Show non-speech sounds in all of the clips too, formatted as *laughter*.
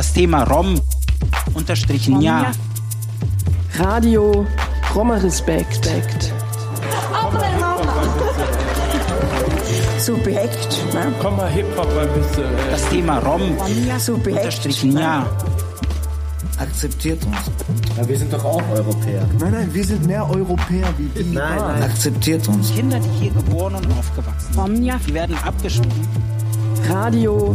Das Thema Rom unterstrichen ja. Radio Roma Respekt. Subjekt. Ne? Komm mal Hip-Hop ein bisschen. Ey. Das Thema Rom Subjekt. unterstrichen ja. Akzeptiert uns. Ja, wir sind doch auch Europäer. Nein, nein, wir sind mehr Europäer wie die. Nein, nein. Akzeptiert uns. Kinder, die hier geboren und aufgewachsen sind, die werden abgeschoben. Radio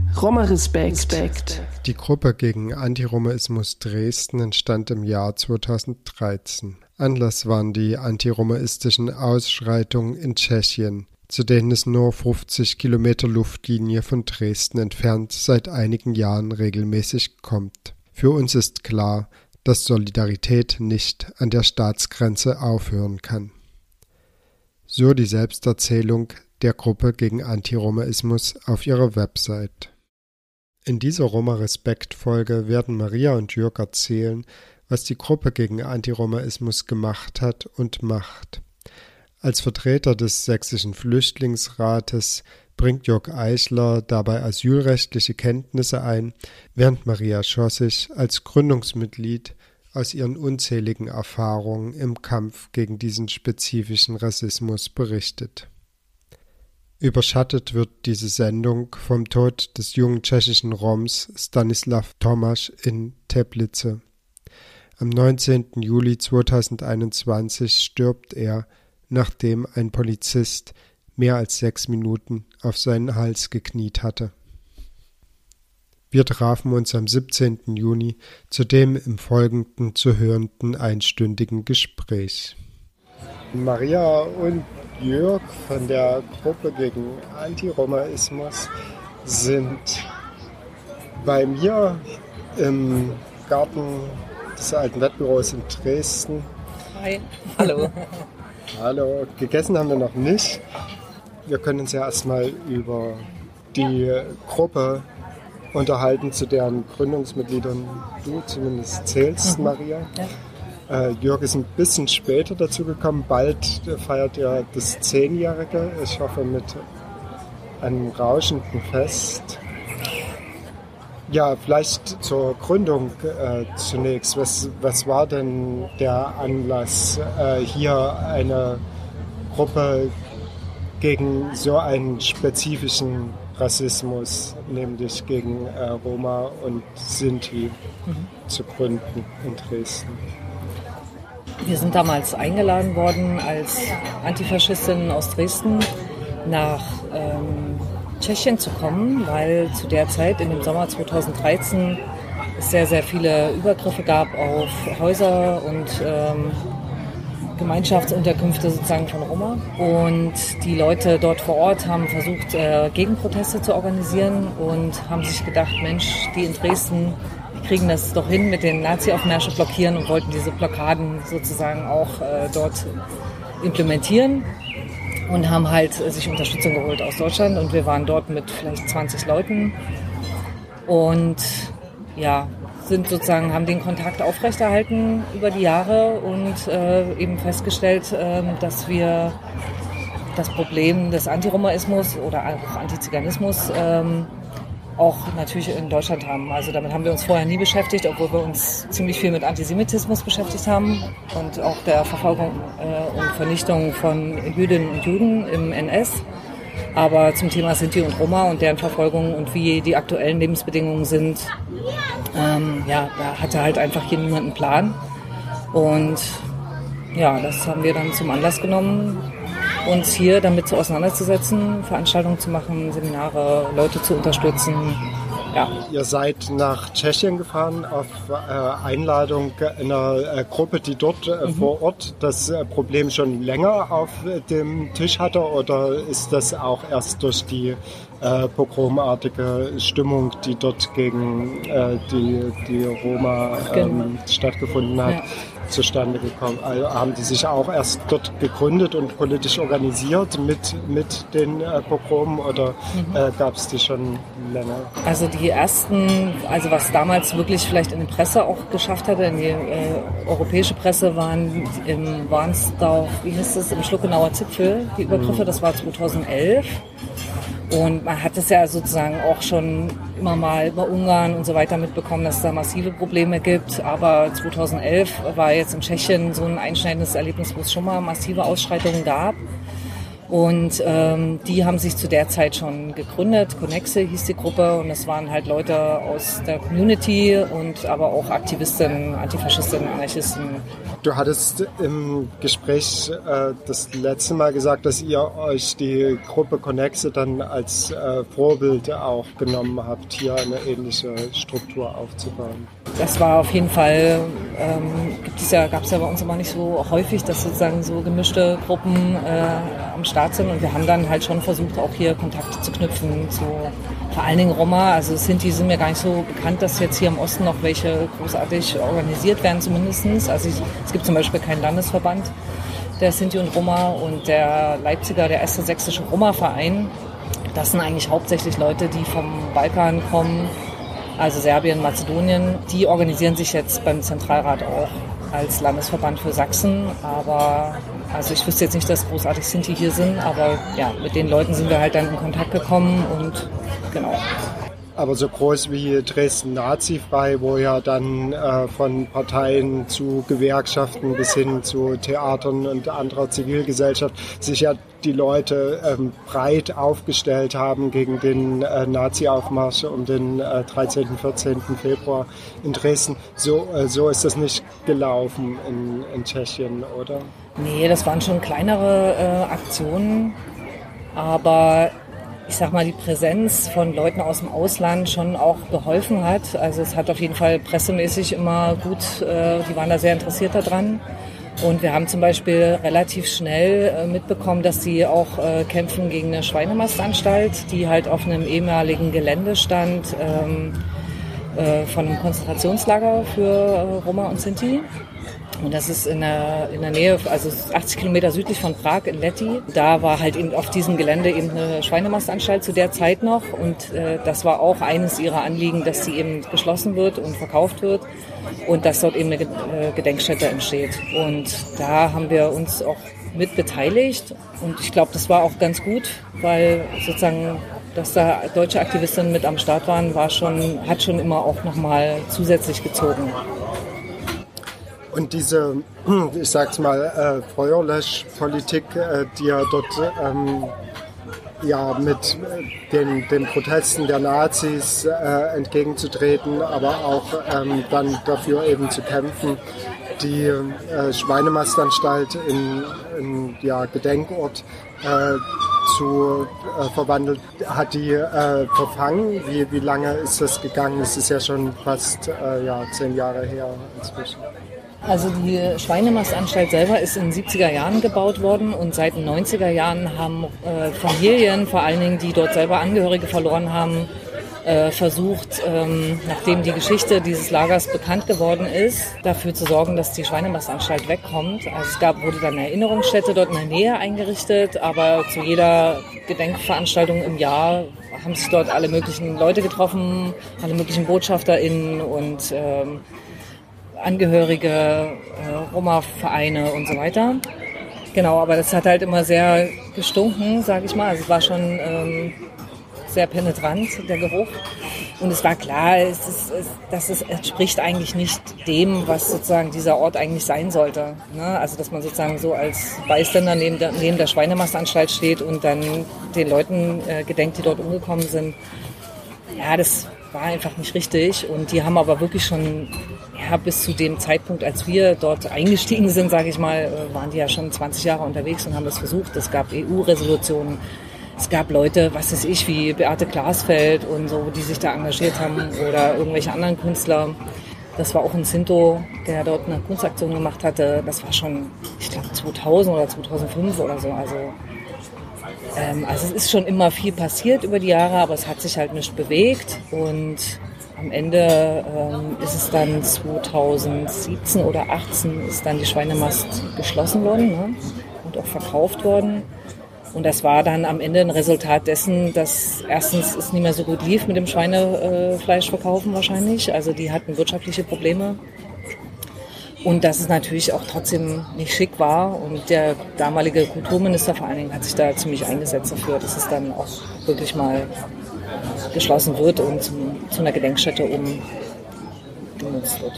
Roma Respekt. Die Gruppe gegen Antiromaismus Dresden entstand im Jahr 2013. Anlass waren die antiromaistischen Ausschreitungen in Tschechien, zu denen es nur 50 Kilometer Luftlinie von Dresden entfernt seit einigen Jahren regelmäßig kommt. Für uns ist klar, dass Solidarität nicht an der Staatsgrenze aufhören kann. So die Selbsterzählung der Gruppe gegen Antiromaismus auf ihrer Website. In dieser Roma-Respekt-Folge werden Maria und Jörg erzählen, was die Gruppe gegen Antiromaismus gemacht hat und macht. Als Vertreter des Sächsischen Flüchtlingsrates bringt Jörg Eichler dabei asylrechtliche Kenntnisse ein, während Maria Schossig als Gründungsmitglied aus ihren unzähligen Erfahrungen im Kampf gegen diesen spezifischen Rassismus berichtet. Überschattet wird diese Sendung vom Tod des jungen tschechischen Roms Stanislav Tomasz in Teplice. Am 19. Juli 2021 stirbt er, nachdem ein Polizist mehr als sechs Minuten auf seinen Hals gekniet hatte. Wir trafen uns am 17. Juni zu dem im Folgenden zu hörenden einstündigen Gespräch. Maria und Jörg von der Gruppe gegen Antiromaismus sind bei mir im Garten des alten Wettbüros in Dresden. Hi. Hallo. *laughs* Hallo, gegessen haben wir noch nicht. Wir können uns ja erstmal über die Gruppe unterhalten, zu deren Gründungsmitgliedern du zumindest zählst, Mhm. Maria. Ja. Äh, Jörg ist ein bisschen später dazu gekommen. Bald äh, feiert er das Zehnjährige. Ich hoffe mit einem rauschenden Fest. Ja, vielleicht zur Gründung äh, zunächst. Was, was war denn der Anlass, äh, hier eine Gruppe gegen so einen spezifischen Rassismus, nämlich gegen äh, Roma und Sinti, zu gründen in Dresden? Wir sind damals eingeladen worden als Antifaschistinnen aus Dresden nach ähm, Tschechien zu kommen, weil zu der Zeit, in dem Sommer 2013, es sehr, sehr viele Übergriffe gab auf Häuser und ähm, Gemeinschaftsunterkünfte sozusagen von Roma. Und die Leute dort vor Ort haben versucht, äh, Gegenproteste zu organisieren und haben sich gedacht, Mensch, die in Dresden, kriegen das doch hin mit den Nazi-Aufmärsche blockieren und wollten diese Blockaden sozusagen auch äh, dort implementieren und haben halt äh, sich Unterstützung geholt aus Deutschland und wir waren dort mit vielleicht 20 Leuten und ja, sind sozusagen, haben den Kontakt aufrechterhalten über die Jahre und äh, eben festgestellt, äh, dass wir das Problem des Antiromaismus oder auch Antiziganismus ähm, auch natürlich in Deutschland haben. Also damit haben wir uns vorher nie beschäftigt, obwohl wir uns ziemlich viel mit Antisemitismus beschäftigt haben und auch der Verfolgung äh, und Vernichtung von Jüdinnen und Juden im NS. Aber zum Thema Sinti und Roma und deren Verfolgung und wie die aktuellen Lebensbedingungen sind, ähm, ja, da hatte halt einfach hier niemand einen Plan. Und ja, das haben wir dann zum Anlass genommen, uns hier damit so auseinanderzusetzen, Veranstaltungen zu machen, Seminare, Leute zu unterstützen. Ja. Ihr seid nach Tschechien gefahren auf äh, Einladung einer äh, Gruppe, die dort äh, Mhm. vor Ort das Problem schon länger auf dem Tisch hatte oder ist das auch erst durch die äh, pogromartige Stimmung, die dort gegen äh, die, die Roma ähm, stattgefunden hat, Ja. Zustande gekommen. Also haben die sich auch erst dort gegründet und politisch organisiert mit, mit den äh, Pogromen oder äh, gab es die schon länger? Also die ersten, also was damals wirklich vielleicht in die Presse auch geschafft hatte, in die äh, europäische Presse, waren im Warnsdorf, wie hieß das, im Schluckenauer Zipfel, die Übergriffe, das war 2011. Und man hat es ja sozusagen auch schon immer mal über Ungarn und so weiter mitbekommen, dass es da massive Probleme gibt. Aber 2011 war jetzt in Tschechien so ein einschneidendes Erlebnis, wo es schon mal massive Ausschreitungen gab. Und ähm, die haben sich zu der Zeit schon gegründet. Connexe hieß die Gruppe und das waren halt Leute aus der Community und aber auch Aktivisten, Antifaschisten, Anarchisten. Du hattest im Gespräch äh, das letzte Mal gesagt, dass ihr euch die Gruppe Connexe dann als äh, Vorbild auch genommen habt, hier eine ähnliche Struktur aufzubauen. Das war auf jeden Fall, ähm, gibt es ja, gab es ja bei uns immer nicht so häufig, dass sozusagen so gemischte Gruppen äh, am Start sind und wir haben dann halt schon versucht, auch hier Kontakte zu knüpfen zu vor allen Dingen Roma. Also Sinti sind mir gar nicht so bekannt, dass jetzt hier im Osten noch welche großartig organisiert werden zumindestens. Also ich, es gibt zum Beispiel keinen Landesverband der Sinti und Roma und der Leipziger, der erste sächsische Roma-Verein. Das sind eigentlich hauptsächlich Leute, die vom Balkan kommen, also Serbien, Mazedonien. Die organisieren sich jetzt beim Zentralrat auch als Landesverband für Sachsen. Aber also ich wüsste jetzt nicht, dass großartig Sinti hier sind, aber ja, mit den Leuten sind wir halt dann in Kontakt gekommen und genau. Aber so groß wie Dresden Nazifrei, wo ja dann äh, von Parteien zu Gewerkschaften bis hin zu Theatern und anderer Zivilgesellschaft sich ja die Leute ähm, breit aufgestellt haben gegen den äh, Nazi-Aufmarsch um den äh, 13. 14. Februar in Dresden. So, äh, so ist das nicht gelaufen in, in Tschechien, oder? Nee, das waren schon kleinere äh, Aktionen, aber ich sag mal, die Präsenz von Leuten aus dem Ausland schon auch geholfen hat. Also es hat auf jeden Fall pressemäßig immer gut, äh, die waren da sehr interessiert daran. Und wir haben zum Beispiel relativ schnell äh, mitbekommen, dass sie auch äh, kämpfen gegen eine Schweinemastanstalt, die halt auf einem ehemaligen Gelände stand ähm, äh, von einem Konzentrationslager für äh, Roma und Sinti. Und das ist in der, in der Nähe, also 80 Kilometer südlich von Prag in Letti. Da war halt eben auf diesem Gelände eben eine Schweinemastanstalt zu der Zeit noch. Und äh, das war auch eines ihrer Anliegen, dass sie eben geschlossen wird und verkauft wird und dass dort eben eine äh, Gedenkstätte entsteht. Und da haben wir uns auch mit beteiligt. Und ich glaube, das war auch ganz gut, weil sozusagen dass da deutsche Aktivistinnen mit am Start waren, war schon, hat schon immer auch nochmal zusätzlich gezogen. Und diese, ich sag's mal, äh, Feuerlöschpolitik, äh, die ja dort ähm, ja, mit den, den Protesten der Nazis äh, entgegenzutreten, aber auch ähm, dann dafür eben zu kämpfen, die äh, Schweinemastanstalt in, in ja, Gedenkort äh, zu äh, verwandelt, hat die äh, verfangen. Wie, wie lange ist das gegangen? Es ist ja schon fast äh, ja, zehn Jahre her inzwischen. Also die Schweinemastanstalt selber ist in den 70er Jahren gebaut worden und seit den 90er Jahren haben äh, Familien, vor allen Dingen, die dort selber Angehörige verloren haben, äh, versucht, ähm, nachdem die Geschichte dieses Lagers bekannt geworden ist, dafür zu sorgen, dass die Schweinemastanstalt wegkommt. Also es gab, wurde dann eine Erinnerungsstätte dort in der Nähe eingerichtet, aber zu jeder Gedenkveranstaltung im Jahr haben sich dort alle möglichen Leute getroffen, alle möglichen BotschafterInnen und ähm, Angehörige, äh, Roma-Vereine und so weiter. Genau, aber das hat halt immer sehr gestunken, sage ich mal. Also es war schon ähm, sehr penetrant, der Geruch. Und es war klar, es ist, es, das ist, entspricht eigentlich nicht dem, was sozusagen dieser Ort eigentlich sein sollte. Ne? Also dass man sozusagen so als Beiständer neben der, neben der Schweinemastanstalt steht und dann den Leuten äh, gedenkt, die dort umgekommen sind. Ja, das war einfach nicht richtig. Und die haben aber wirklich schon ja, bis zu dem Zeitpunkt, als wir dort eingestiegen sind, sage ich mal, waren die ja schon 20 Jahre unterwegs und haben das versucht. Es gab EU-Resolutionen. Es gab Leute, was weiß ich, wie Beate Glasfeld und so, die sich da engagiert haben oder irgendwelche anderen Künstler. Das war auch ein Sinto, der dort eine Kunstaktion gemacht hatte. Das war schon, ich glaube, 2000 oder 2005 oder so. Also Ähm, also es ist schon immer viel passiert über die Jahre, aber es hat sich halt nicht bewegt und am Ende ähm, ist es dann 2017 oder 2018 ist dann die Schweinemast geschlossen worden ne? und auch verkauft worden. Und das war dann am Ende ein Resultat dessen, dass erstens es nicht mehr so gut lief mit dem Schweinefleischverkaufen wahrscheinlich. Also die hatten wirtschaftliche Probleme. Und dass es natürlich auch trotzdem nicht schick war. Und der damalige Kulturminister vor allen Dingen hat sich da ziemlich eingesetzt dafür, dass es dann auch wirklich mal geschlossen wird und zum, zu einer Gedenkstätte um genutzt wird.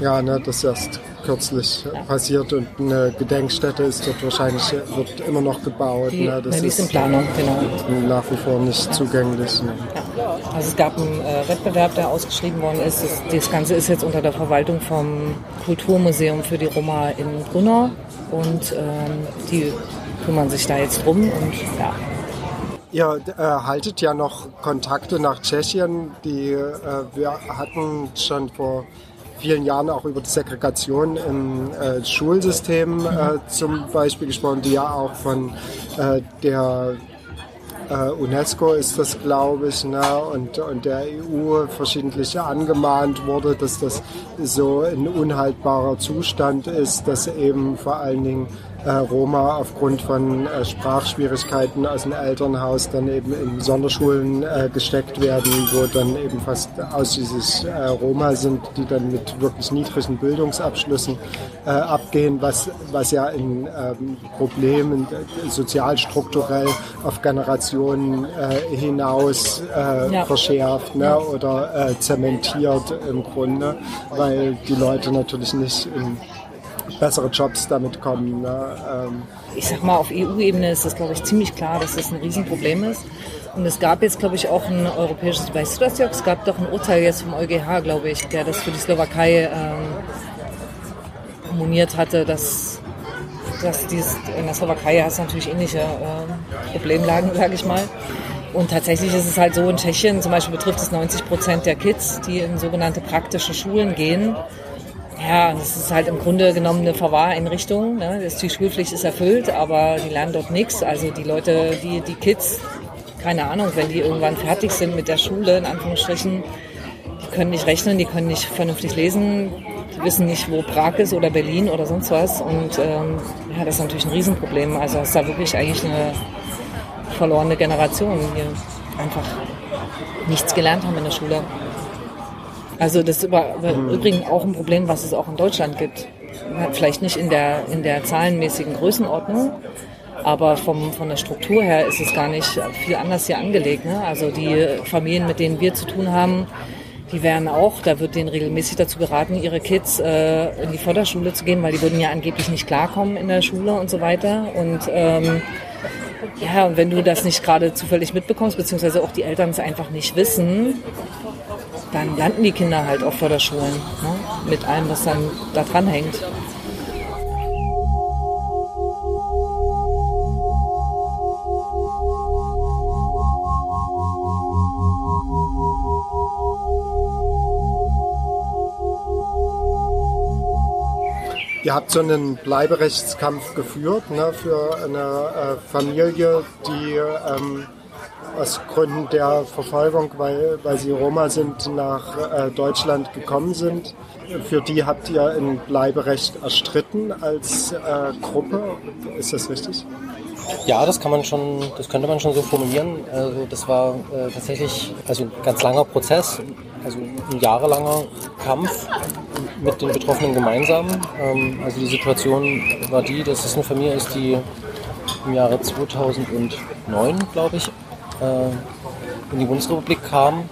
Ja, ne, das ist erst kürzlich passiert und eine Gedenkstätte ist dort wahrscheinlich, wird immer noch gebaut. Die, ne, das die ist in Planung, genau. Nach wie vor nicht zugänglich. Ne. Ja. Also es gab einen äh, Wettbewerb, der ausgeschrieben worden ist. Das, das, Ganze ist jetzt unter der Verwaltung vom Kulturmuseum für die Roma in Brunner und ähm, die kümmern sich da jetzt drum und ja, Ihr äh, haltet ja noch Kontakte nach Tschechien. Die äh, wir hatten schon vor vielen Jahren auch über die Segregation im äh, Schulsystem äh, zum Beispiel gesprochen, die ja auch von äh, der äh, UNESCO ist das, glaube ich, ne, und, und der EU verschiedentlich angemahnt wurde, dass das so ein unhaltbarer Zustand ist, dass eben vor allen Dingen Roma aufgrund von äh, Sprachschwierigkeiten aus dem Elternhaus dann eben in Sonderschulen äh, gesteckt werden, wo dann eben fast ausschließlich äh, Roma sind, die dann mit wirklich niedrigen Bildungsabschlüssen äh, abgehen, was, was ja ein ähm, Problem äh, sozialstrukturell auf Generationen hinaus ja. verschärft ne? Oder zementiert im Grunde, weil die Leute natürlich nicht in bessere Jobs damit kommen. Ne? Ähm ich sag mal, auf EU-Ebene ist das, glaube ich, ziemlich klar, dass das ein Riesenproblem ist. Und es gab jetzt, glaube ich, auch ein europäisches, weißt du das, Jörg? Es gab doch ein Urteil jetzt vom EuGH, glaube ich, der das für die Slowakei ähm, moniert hatte, dass, dass dies, in der Slowakei hast du natürlich ähnliche äh, Problemlagen, *laughs* sage ich mal. Und tatsächlich ist es halt so, in Tschechien zum Beispiel betrifft es 90 Prozent der Kids, die in sogenannte praktische Schulen gehen. Ja, das ist halt im Grunde genommen eine Verwahreinrichtung. Ne? Das, die Schulpflicht ist erfüllt, aber die lernen dort nichts. Also die Leute, die, die Kids, keine Ahnung, wenn die irgendwann fertig sind mit der Schule, in Anführungsstrichen, die können nicht rechnen, die können nicht vernünftig lesen, die wissen nicht, wo Prag ist oder Berlin oder sonst was. Und ähm, ja, das ist natürlich ein Riesenproblem. Also es ist da wirklich eigentlich eine verlorene Generation, die einfach nichts gelernt haben in der Schule. Also das ist über, mhm. übrigens auch ein Problem, was es auch in Deutschland gibt. Vielleicht nicht in der, in der zahlenmäßigen Größenordnung, aber vom, von der Struktur her ist es gar nicht viel anders hier angelegt. Ne? Also die Familien, mit denen wir zu tun haben, die werden auch, da wird denen regelmäßig dazu geraten, ihre Kids äh, in die Förderschule zu gehen, weil die würden ja angeblich nicht klarkommen in der Schule und so weiter. Und ähm, ja, und wenn du das nicht gerade zufällig mitbekommst, beziehungsweise auch die Eltern es einfach nicht wissen, dann landen die Kinder halt auf Förderschulen ne? mit allem, was dann da dran hängt. Ihr habt so einen Bleiberechtskampf geführt ne, für eine äh, Familie, die ähm, aus Gründen der Verfolgung, weil, weil sie Roma sind, nach äh, Deutschland gekommen sind. Für die habt ihr ein Bleiberecht erstritten als äh, Gruppe. Ist das richtig? Ja, das kann man schon, das könnte man schon so formulieren. Also das war äh, tatsächlich also ein ganz langer Prozess, also ein jahrelanger Kampf mit den Betroffenen gemeinsam. Ähm, also die Situation war die, dass es eine Familie ist, die im Jahre 2009, glaube ich, äh, in die Bundesrepublik kam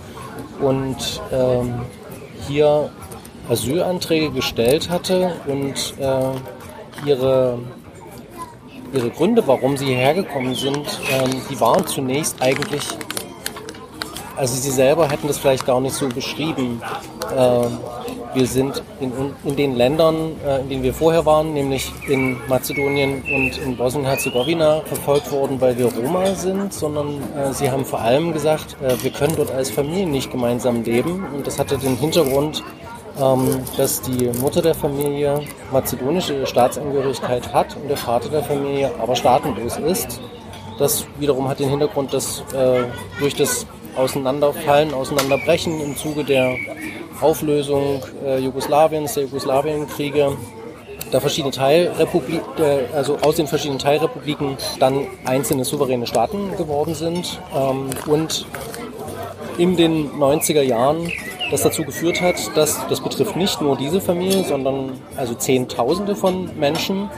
und ähm, hier Asylanträge gestellt hatte und äh, ihre, ihre Gründe, warum sie hierher gekommen sind, ähm, die waren zunächst eigentlich, also sie selber hätten das vielleicht gar nicht so beschrieben. Äh, wir sind in, in den Ländern, äh, in denen wir vorher waren, nämlich in Mazedonien und in Bosnien-Herzegowina, verfolgt worden, weil wir Roma sind, sondern äh, sie haben vor allem gesagt, äh, wir können dort als Familie nicht gemeinsam leben. Und das hatte den Hintergrund, ähm, dass die Mutter der Familie mazedonische Staatsangehörigkeit hat und der Vater der Familie aber staatenlos ist. Das wiederum hat den Hintergrund, dass äh, durch das Auseinanderfallen, Auseinanderbrechen im Zuge der Auflösung äh, Jugoslawiens, der Jugoslawienkriege, der verschiedene Teilrepublik, äh, also aus den verschiedenen Teilrepubliken dann einzelne souveräne Staaten geworden sind ähm, und in den 90er Jahren das dazu geführt hat, dass das betrifft nicht nur diese Familie, sondern also Zehntausende von Menschen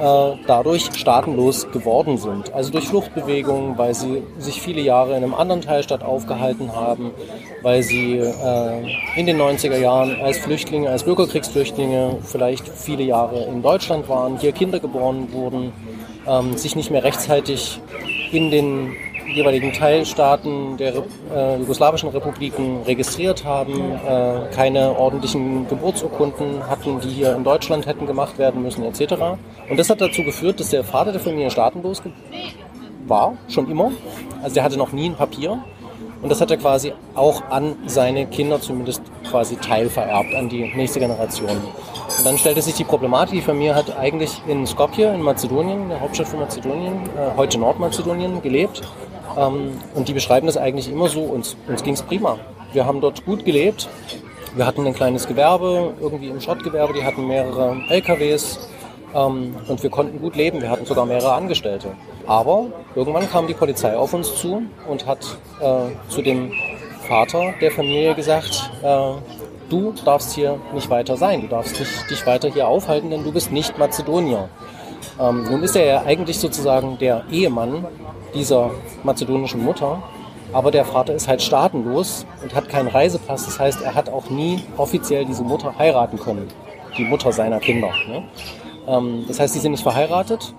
äh, dadurch staatenlos geworden sind. Also durch Fluchtbewegungen, weil sie sich viele Jahre in einem anderen Teilstaat aufgehalten haben, weil sie äh, in den 90er Jahren als Flüchtlinge, als Bürgerkriegsflüchtlinge vielleicht viele Jahre in Deutschland waren, hier Kinder geboren wurden, ähm, sich nicht mehr rechtzeitig in den jeweiligen Teilstaaten der äh, jugoslawischen Republiken registriert haben, äh, keine ordentlichen Geburtsurkunden hatten, die hier in Deutschland hätten gemacht werden müssen, etc. Und das hat dazu geführt, dass der Vater der Familie staatenlos war, schon immer. Also der hatte noch nie ein Papier. Und das hat er quasi auch an seine Kinder zumindest quasi teilvererbt, an die nächste Generation. Und dann stellte sich die Problematik, die Familie hat eigentlich in Skopje, in Mazedonien, der Hauptstadt von Mazedonien, äh, heute Nordmazedonien, gelebt ähm, und die beschreiben das eigentlich immer so, uns, uns ging es prima. Wir haben dort gut gelebt. Wir hatten ein kleines Gewerbe, irgendwie im Schrottgewerbe, die hatten mehrere LKWs ähm, und wir konnten gut leben. Wir hatten sogar mehrere Angestellte. Aber irgendwann kam die Polizei auf uns zu und hat äh, zu dem Vater der Familie gesagt, äh, du darfst hier nicht weiter sein, du darfst nicht, dich weiter hier aufhalten, denn du bist nicht Mazedonier. Ähm, nun ist er ja eigentlich sozusagen der Ehemann dieser mazedonischen Mutter. Aber der Vater ist halt staatenlos und hat keinen Reisepass. Das heißt, er hat auch nie offiziell diese Mutter heiraten können. Die Mutter seiner Kinder. Ne? Ähm, das heißt, sie sind nicht verheiratet.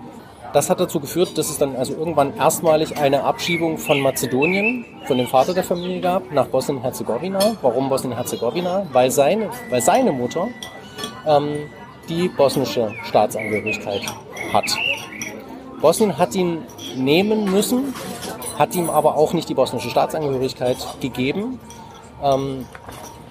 Das hat dazu geführt, dass es dann also irgendwann erstmalig eine Abschiebung von Mazedonien, von dem Vater der Familie gab, nach Bosnien-Herzegowina. Warum Bosnien-Herzegowina? Weil seine, weil seine Mutter ähm, die bosnische Staatsangehörigkeit hat. Bosnien hat ihn nehmen müssen, hat ihm aber auch nicht die bosnische Staatsangehörigkeit gegeben. Ähm,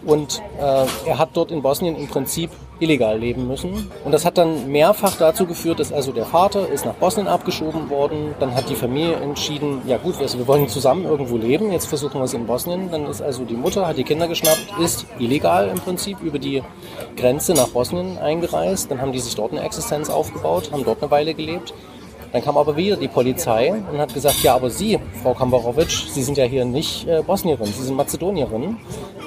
und äh, er hat dort in Bosnien im Prinzip illegal leben müssen. Und das hat dann mehrfach dazu geführt, dass also der Vater ist nach Bosnien abgeschoben worden. Dann hat die Familie entschieden, ja gut, also wir wollen zusammen irgendwo leben, jetzt versuchen wir es in Bosnien. Dann ist also die Mutter, hat die Kinder geschnappt, ist illegal im Prinzip über die Grenze nach Bosnien eingereist. Dann haben die sich dort eine Existenz aufgebaut, haben dort eine Weile gelebt. Dann kam aber wieder die Polizei und hat gesagt, ja, aber Sie, Frau Kambarovic, Sie sind ja hier nicht äh, Bosnierin, Sie sind Mazedonierin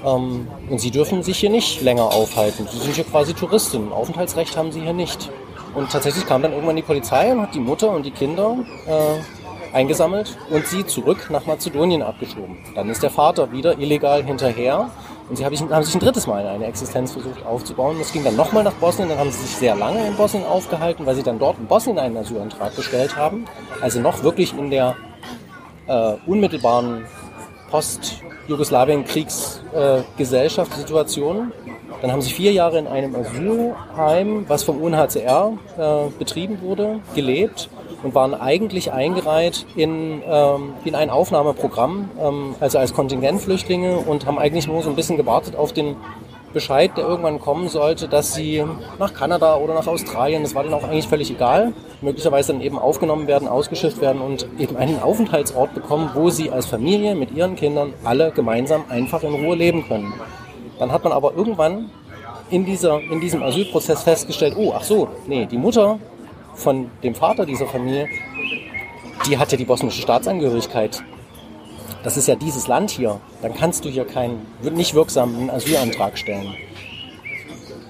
ähm, und Sie dürfen sich hier nicht länger aufhalten. Sie sind hier quasi Touristin, Aufenthaltsrecht haben Sie hier nicht. Und tatsächlich kam dann irgendwann die Polizei und hat die Mutter und die Kinder äh, eingesammelt und sie zurück nach Mazedonien abgeschoben. Dann ist der Vater wieder illegal hinterher und sie haben sich ein drittes Mal eine Existenz versucht aufzubauen. Das ging dann nochmal nach Bosnien. Dann haben sie sich sehr lange in Bosnien aufgehalten, weil sie dann dort in Bosnien einen Asylantrag gestellt haben. Also noch wirklich in der äh, unmittelbaren Post-Jugoslawien-Kriegsgesellschaftssituation. Äh, dann haben sie vier Jahre in einem Asylheim, was vom UNHCR äh, betrieben wurde, gelebt und waren eigentlich eingereiht in, ähm, in ein Aufnahmeprogramm, ähm, also als Kontingentflüchtlinge und haben eigentlich nur so ein bisschen gewartet auf den Bescheid, der irgendwann kommen sollte, dass sie nach Kanada oder nach Australien, das war denen auch eigentlich völlig egal, möglicherweise dann eben aufgenommen werden, ausgeschifft werden und eben einen Aufenthaltsort bekommen, wo sie als Familie mit ihren Kindern alle gemeinsam einfach in Ruhe leben können. Dann hat man aber irgendwann in, dieser, in diesem Asylprozess festgestellt, oh, ach so, nee, die Mutter von dem Vater dieser Familie, die hat ja die bosnische Staatsangehörigkeit. Das ist ja dieses Land hier. Dann kannst du hier keinen, nicht wirksamen Asylantrag stellen.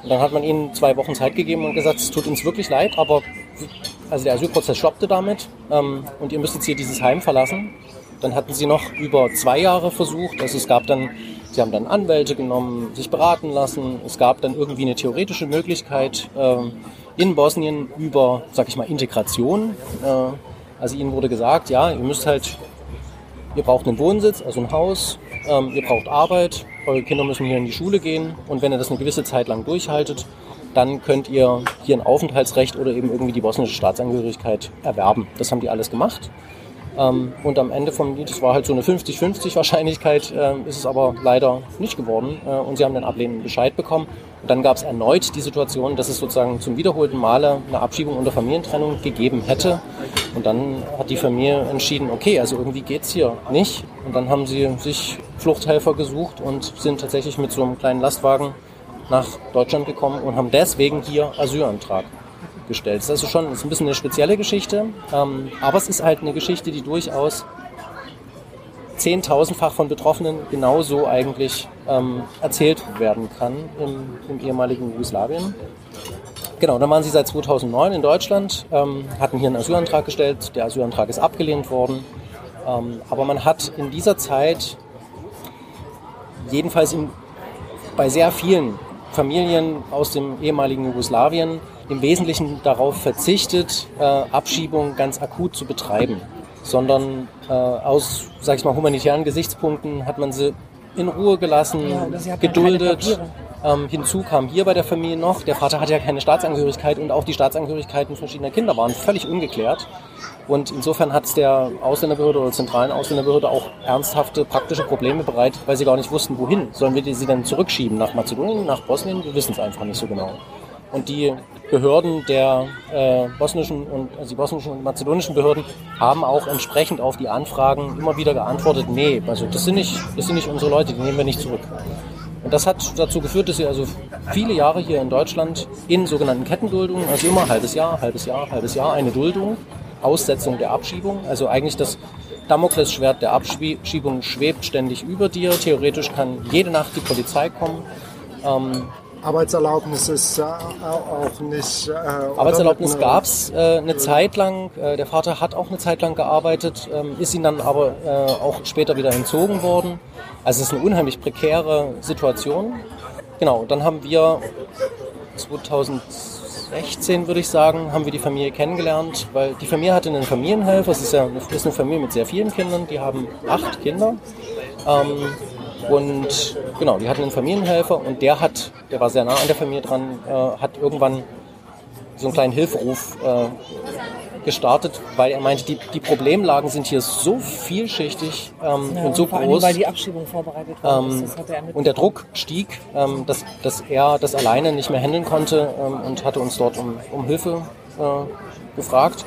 Und dann hat man ihnen zwei Wochen Zeit gegeben und gesagt, es tut uns wirklich leid, aber also der Asylprozess stoppte damit ähm, und ihr müsst jetzt hier dieses Heim verlassen. Dann hatten sie noch über zwei Jahre versucht. Also es gab dann, sie haben dann Anwälte genommen, sich beraten lassen. Es gab dann irgendwie eine theoretische Möglichkeit, ähm, in Bosnien über, sag ich mal, Integration. Äh, also ihnen wurde gesagt, ja, ihr müsst halt, ihr braucht einen Wohnsitz, also ein Haus, ähm, ihr braucht Arbeit, eure Kinder müssen hier in die Schule gehen und wenn ihr das eine gewisse Zeit lang durchhaltet, dann könnt ihr hier ein Aufenthaltsrecht oder eben irgendwie die bosnische Staatsangehörigkeit erwerben. Das haben die alles gemacht. Ähm, und am Ende vom Lied, es war halt so eine 50-50 Wahrscheinlichkeit, äh, ist es aber leider nicht geworden. Äh, und sie haben den ablehnenden Bescheid bekommen. Und dann gab es erneut die Situation, dass es sozusagen zum wiederholten Male eine Abschiebung unter Familientrennung gegeben hätte. Und dann hat die Familie entschieden, okay, also irgendwie geht's hier nicht. Und dann haben sie sich Fluchthelfer gesucht und sind tatsächlich mit so einem kleinen Lastwagen nach Deutschland gekommen und haben deswegen hier Asylantrag gestellt. Das ist also schon ist ein bisschen eine spezielle Geschichte, ähm, aber es ist halt eine Geschichte, die durchaus zehntausendfach von Betroffenen genauso eigentlich ähm, erzählt werden kann im, im, ehemaligen Jugoslawien. Genau, dann waren sie seit 2009 in Deutschland, ähm, hatten hier einen Asylantrag gestellt, der Asylantrag ist abgelehnt worden, ähm, aber man hat in dieser Zeit jedenfalls in, bei sehr vielen Familien aus dem ehemaligen Jugoslawien im Wesentlichen darauf verzichtet, äh, Abschiebung ganz akut zu betreiben, sondern äh, aus, sag ich mal, humanitären Gesichtspunkten hat man sie in Ruhe gelassen, ja, geduldet. Ähm, hinzu kam hier bei der Familie noch, der Vater hatte ja keine Staatsangehörigkeit und auch die Staatsangehörigkeiten verschiedener Kinder waren völlig ungeklärt. Und insofern hat es der Ausländerbehörde oder zentralen Ausländerbehörde auch ernsthafte praktische Probleme bereit, weil sie gar nicht wussten, wohin. Sollen wir sie dann zurückschieben nach Mazedonien, nach Bosnien? Wir wissen es einfach nicht so genau. Und die Behörden der äh, bosnischen und also die bosnischen und mazedonischen Behörden haben auch entsprechend auf die Anfragen immer wieder geantwortet, nee, also das sind nicht, das sind nicht unsere Leute, die nehmen wir nicht zurück. Und das hat dazu geführt, dass sie also viele Jahre hier in Deutschland in sogenannten Kettenduldungen, also immer halbes Jahr, halbes Jahr, halbes Jahr eine Duldung, Aussetzung der Abschiebung, also eigentlich das Damoklesschwert der Abschiebung schwebt ständig über dir. Theoretisch kann jede Nacht die Polizei kommen. Ähm, Arbeitserlaubnis ist äh, auch nicht. Äh, Arbeitserlaubnis gab es äh, eine Zeit lang. Äh, der Vater hat auch eine Zeit lang gearbeitet, ähm, ist ihm dann aber äh, auch später wieder entzogen worden. Also es ist eine unheimlich prekäre Situation. Genau, dann haben wir 2016, würde ich sagen, haben wir die Familie kennengelernt, weil die Familie hatte einen Familienhelfer. Es ist ja eine, ist eine Familie mit sehr vielen Kindern. Die haben acht Kinder. Ähm, und genau, die hatten einen Familienhelfer und der hat, der war sehr nah an der Familie dran, äh, hat irgendwann so einen kleinen Hilferuf äh, gestartet, weil er meinte, die, die Problemlagen sind hier so vielschichtig ähm, ja, und so groß. Allem, weil die Abschiebung vorbereitet ähm, und der Druck stieg, ähm, dass, dass er das alleine nicht mehr handeln konnte ähm, und hatte uns dort um, um Hilfe äh, gefragt.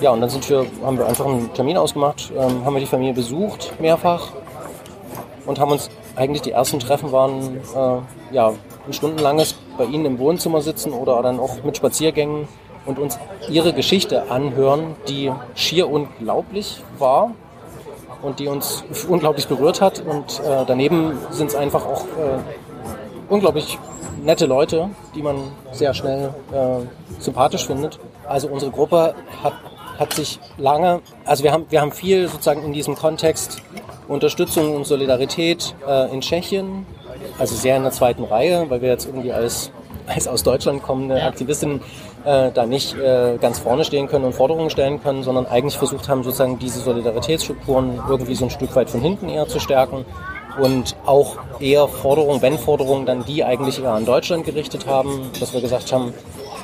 Ja, und dann sind wir, haben wir einfach einen Termin ausgemacht, ähm, haben wir die Familie besucht, mehrfach, und haben uns eigentlich die ersten Treffen waren äh, ja ein stundenlanges bei ihnen im Wohnzimmer sitzen oder dann auch mit Spaziergängen und uns ihre Geschichte anhören, die schier unglaublich war und die uns unglaublich berührt hat. Und äh, daneben sind es einfach auch äh, unglaublich nette Leute, die man sehr schnell äh, sympathisch findet. Also unsere Gruppe hat, hat sich lange, also wir haben, wir haben viel sozusagen in diesem Kontext Unterstützung und Solidarität äh, in Tschechien, also sehr in der zweiten Reihe, weil wir jetzt irgendwie als, *laughs* als aus Deutschland kommende Aktivistinnen äh, da nicht äh, ganz vorne stehen können und Forderungen stellen können, sondern eigentlich versucht haben, sozusagen diese Solidaritätsstrukturen irgendwie so ein Stück weit von hinten eher zu stärken und auch eher Forderungen, wenn Forderungen, dann die eigentlich eher an Deutschland gerichtet haben, dass wir gesagt haben,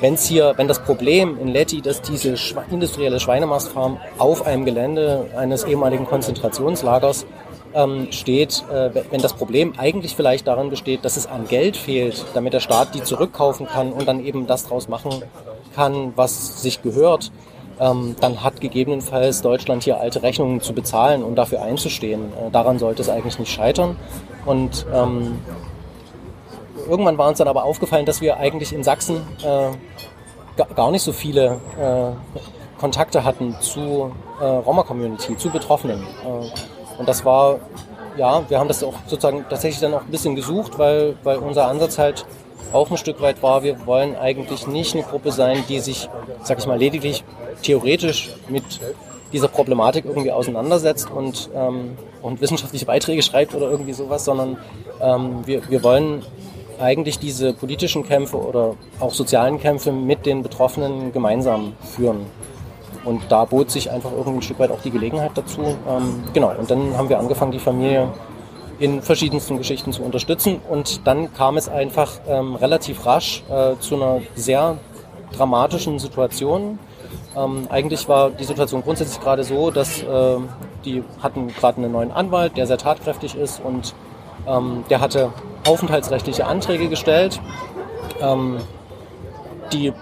wenn hier, wenn das Problem in Leti, dass diese industrielle Schweinemastfarm auf einem Gelände eines ehemaligen Konzentrationslagers ähm, steht, äh, wenn das Problem eigentlich vielleicht darin besteht, dass es an Geld fehlt, damit der Staat die zurückkaufen kann und dann eben das draus machen kann, was sich gehört, ähm, dann hat gegebenenfalls Deutschland hier alte Rechnungen zu bezahlen und dafür einzustehen. Äh, daran sollte es eigentlich nicht scheitern. Und ähm, irgendwann war uns dann aber aufgefallen, dass wir eigentlich in Sachsen äh, gar nicht so viele äh, Kontakte hatten zu äh, Roma-Community, zu Betroffenen. Äh, und das war, ja, wir haben das auch sozusagen tatsächlich dann auch ein bisschen gesucht, weil, weil unser Ansatz halt auch ein Stück weit war, wir wollen eigentlich nicht eine Gruppe sein, die sich, sag ich mal, lediglich theoretisch mit dieser Problematik irgendwie auseinandersetzt und, ähm, und wissenschaftliche Beiträge schreibt oder irgendwie sowas, sondern ähm, wir, wir wollen eigentlich diese politischen Kämpfe oder auch sozialen Kämpfe mit den Betroffenen gemeinsam führen. Und da bot sich einfach irgendwie ein Stück weit auch die Gelegenheit dazu. Ähm, genau, und dann haben wir angefangen, die Familie in verschiedensten Geschichten zu unterstützen. Und dann kam es einfach ähm, relativ rasch äh, zu einer sehr dramatischen Situation, Ähm, eigentlich war die Situation grundsätzlich gerade so, dass äh, die hatten gerade einen neuen Anwalt, der sehr tatkräftig ist und ähm, der hatte aufenthaltsrechtliche Anträge gestellt. Ähm, die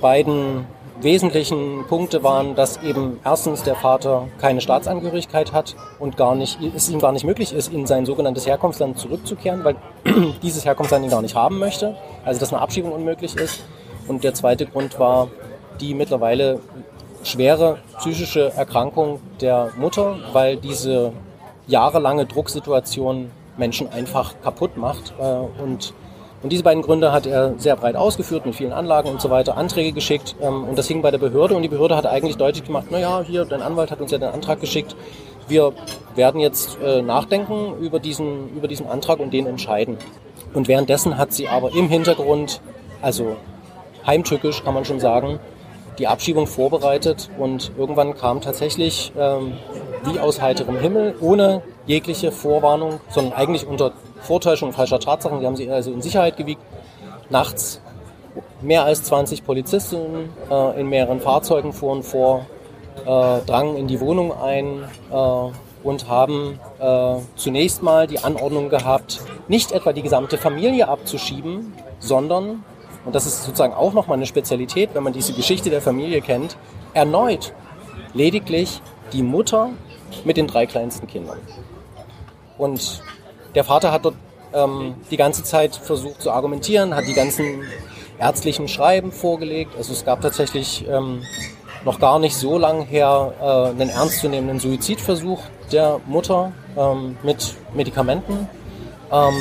beiden wesentlichen Punkte waren, dass eben erstens der Vater keine Staatsangehörigkeit hat und gar nicht, es ihm gar nicht möglich ist, in sein sogenanntes Herkunftsland zurückzukehren, weil *clears throat* dieses Herkunftsland ihn gar nicht haben möchte, also dass eine Abschiebung unmöglich ist. Und der zweite Grund war die mittlerweile schwere psychische Erkrankung der Mutter, weil diese jahrelange Drucksituation Menschen einfach kaputt macht. Äh, und, und diese beiden Gründe hat er sehr breit ausgeführt, mit vielen Anlagen und so weiter, Anträge geschickt. Ähm, und das hing bei der Behörde und die Behörde hat eigentlich deutlich gemacht, naja, hier, dein Anwalt hat uns ja den Antrag geschickt. Wir werden jetzt äh, nachdenken über diesen, über diesen Antrag und den entscheiden. Und währenddessen hat sie aber im Hintergrund, also heimtückisch kann man schon sagen, die Abschiebung vorbereitet und irgendwann kam tatsächlich ähm, wie aus heiterem Himmel, ohne jegliche Vorwarnung, sondern eigentlich unter Vortäuschung falscher Tatsachen, die haben sie also in Sicherheit gewiegt, nachts mehr als 20 Polizisten äh, in mehreren Fahrzeugen fuhren vor, äh, drangen in die Wohnung ein äh, und haben äh, zunächst mal die Anordnung gehabt, nicht etwa die gesamte Familie abzuschieben, sondern und das ist sozusagen auch nochmal eine Spezialität, wenn man diese Geschichte der Familie kennt, erneut lediglich die Mutter mit den drei kleinsten Kindern. Und der Vater hat dort ähm, die ganze Zeit versucht zu argumentieren, hat die ganzen ärztlichen Schreiben vorgelegt. Also es gab tatsächlich ähm, noch gar nicht so lang her äh, einen ernstzunehmenden Suizidversuch der Mutter ähm, mit Medikamenten. Ähm,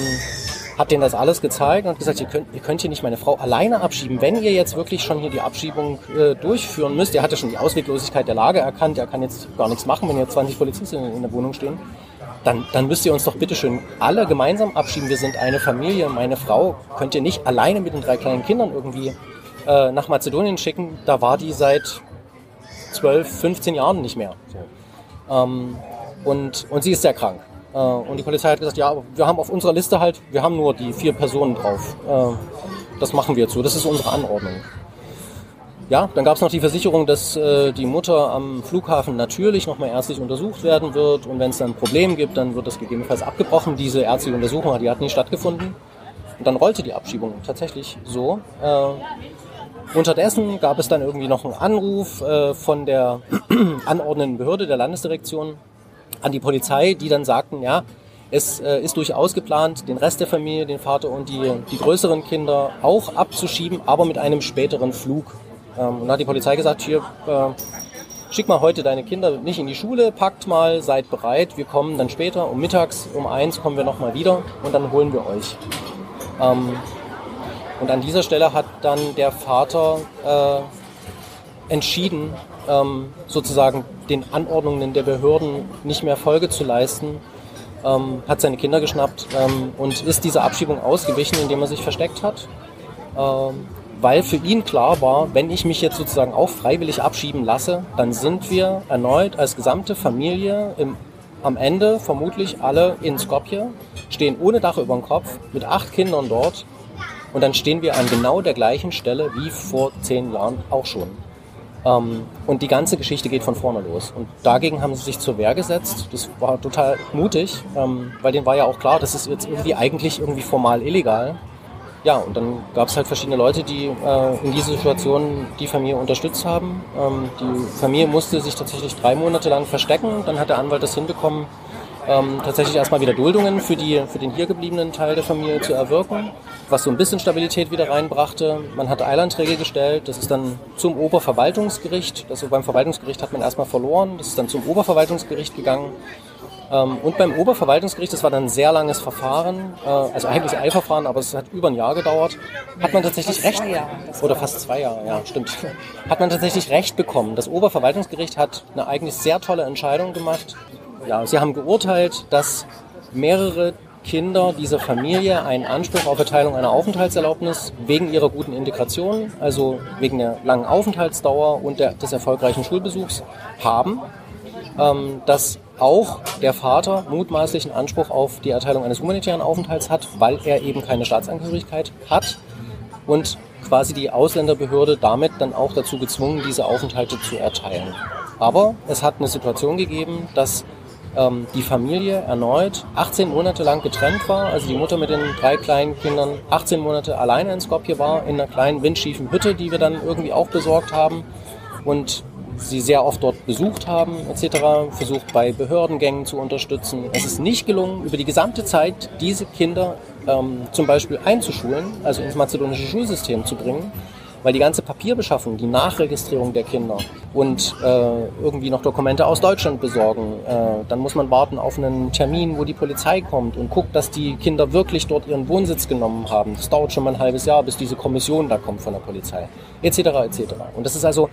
hat denen das alles gezeigt und gesagt, ihr könnt, ihr könnt hier nicht meine Frau alleine abschieben. Wenn ihr jetzt wirklich schon hier die Abschiebung äh, durchführen müsst, er hatte schon die Ausweglosigkeit der Lage erkannt, er kann jetzt gar nichts machen, wenn hier 20 Polizisten in, in der Wohnung stehen. Dann, dann müsst ihr uns doch bitte schön alle gemeinsam abschieben. Wir sind eine Familie. Meine Frau könnt ihr nicht alleine mit den drei kleinen Kindern irgendwie äh, nach Mazedonien schicken. Da war die seit 12, 15 Jahren nicht mehr. So. Ähm, und, und sie ist sehr krank. Äh, und die Polizei hat gesagt, ja, wir haben auf unserer Liste halt, wir haben nur die vier Personen drauf. Äh, das machen wir jetzt so, das ist unsere Anordnung. Ja, dann gab es noch die Versicherung, dass äh, die Mutter am Flughafen natürlich nochmal ärztlich untersucht werden wird und wenn es dann ein Problem gibt, dann wird das gegebenenfalls abgebrochen. Diese ärztliche Untersuchung, die hat nie stattgefunden. Und dann rollte die Abschiebung tatsächlich so. Unterdessen gab es dann irgendwie noch einen Anruf von der *clears throat* anordnenden Behörde der Landesdirektion an die Polizei, die dann sagten, ja, es äh, ist durchaus geplant, den Rest der Familie, den Vater und die, die größeren Kinder auch abzuschieben, aber mit einem späteren Flug. Ähm, und dann hat die Polizei gesagt, hier, äh, schick mal heute deine Kinder nicht in die Schule, packt mal, seid bereit, wir kommen dann später, um mittags, um eins kommen wir nochmal wieder und dann holen wir euch. Ähm, und an dieser Stelle hat dann der Vater äh, entschieden, ähm, sozusagen den Anordnungen der Behörden nicht mehr Folge zu leisten, ähm, hat seine Kinder geschnappt ähm, und ist dieser Abschiebung ausgewichen, indem er sich versteckt hat. Ähm, weil für ihn klar war, wenn ich mich jetzt sozusagen auch freiwillig abschieben lasse, dann sind wir erneut als gesamte Familie im, am Ende vermutlich alle in Skopje, stehen ohne Dach über dem Kopf, mit acht Kindern dort und dann stehen wir an genau der gleichen Stelle wie vor zehn Jahren auch schon. Ähm, und die ganze Geschichte geht von vorne los. Und dagegen haben sie sich zur Wehr gesetzt. Das war total mutig, ähm, weil denen war ja auch klar, das ist jetzt irgendwie eigentlich irgendwie formal illegal. Ja, und dann gab es halt verschiedene Leute, die äh, in dieser Situation die Familie unterstützt haben. Ähm, die Familie musste sich tatsächlich drei Monate lang verstecken. Dann hat der Anwalt das hinbekommen, ähm, tatsächlich erstmal wieder Duldungen für, die, für den hier gebliebenen Teil der Familie zu erwirken was so ein bisschen Stabilität wieder reinbrachte. Man hat Eilanträge gestellt, das ist dann zum Oberverwaltungsgericht. Also beim Verwaltungsgericht hat man erstmal verloren, das ist dann zum Oberverwaltungsgericht gegangen. Ähm, und beim Oberverwaltungsgericht, das war dann ein sehr langes Verfahren, äh, also eigentlich Eilverfahren, aber es hat über ein Jahr gedauert, hat man tatsächlich Recht, oder fast zwei Jahre, ja, stimmt, hat man tatsächlich Recht bekommen. Das Oberverwaltungsgericht hat eine eigentlich sehr tolle Entscheidung gemacht. Ja, sie haben geurteilt, dass mehrere Kinder dieser Familie einen Anspruch auf Erteilung einer Aufenthaltserlaubnis wegen ihrer guten Integration, also wegen der langen Aufenthaltsdauer und der, des erfolgreichen Schulbesuchs haben, ähm, dass auch der Vater mutmaßlichen Anspruch auf die Erteilung eines humanitären Aufenthalts hat, weil er eben keine Staatsangehörigkeit hat. Und quasi die Ausländerbehörde damit dann auch dazu gezwungen, diese Aufenthalte zu erteilen. Aber es hat eine Situation gegeben, dass ähm, die Familie erneut 18 Monate lang getrennt war, also die Mutter mit den drei kleinen Kindern 18 Monate alleine in Skopje war, in einer kleinen windschiefen Hütte, die wir dann irgendwie auch besorgt haben und sie sehr oft dort besucht haben etc., versucht bei Behördengängen zu unterstützen. Es ist nicht gelungen, über die gesamte Zeit diese Kinder ähm, zum Beispiel einzuschulen, also ins mazedonische Schulsystem zu bringen weil die ganze Papierbeschaffung, die Nachregistrierung der Kinder und äh, irgendwie noch Dokumente aus Deutschland besorgen, äh, dann muss man warten auf einen Termin, wo die Polizei kommt und guckt, dass die Kinder wirklich dort ihren Wohnsitz genommen haben. Das dauert schon mal ein halbes Jahr, bis diese Kommission da kommt von der Polizei, etc. etc. Und das ist also,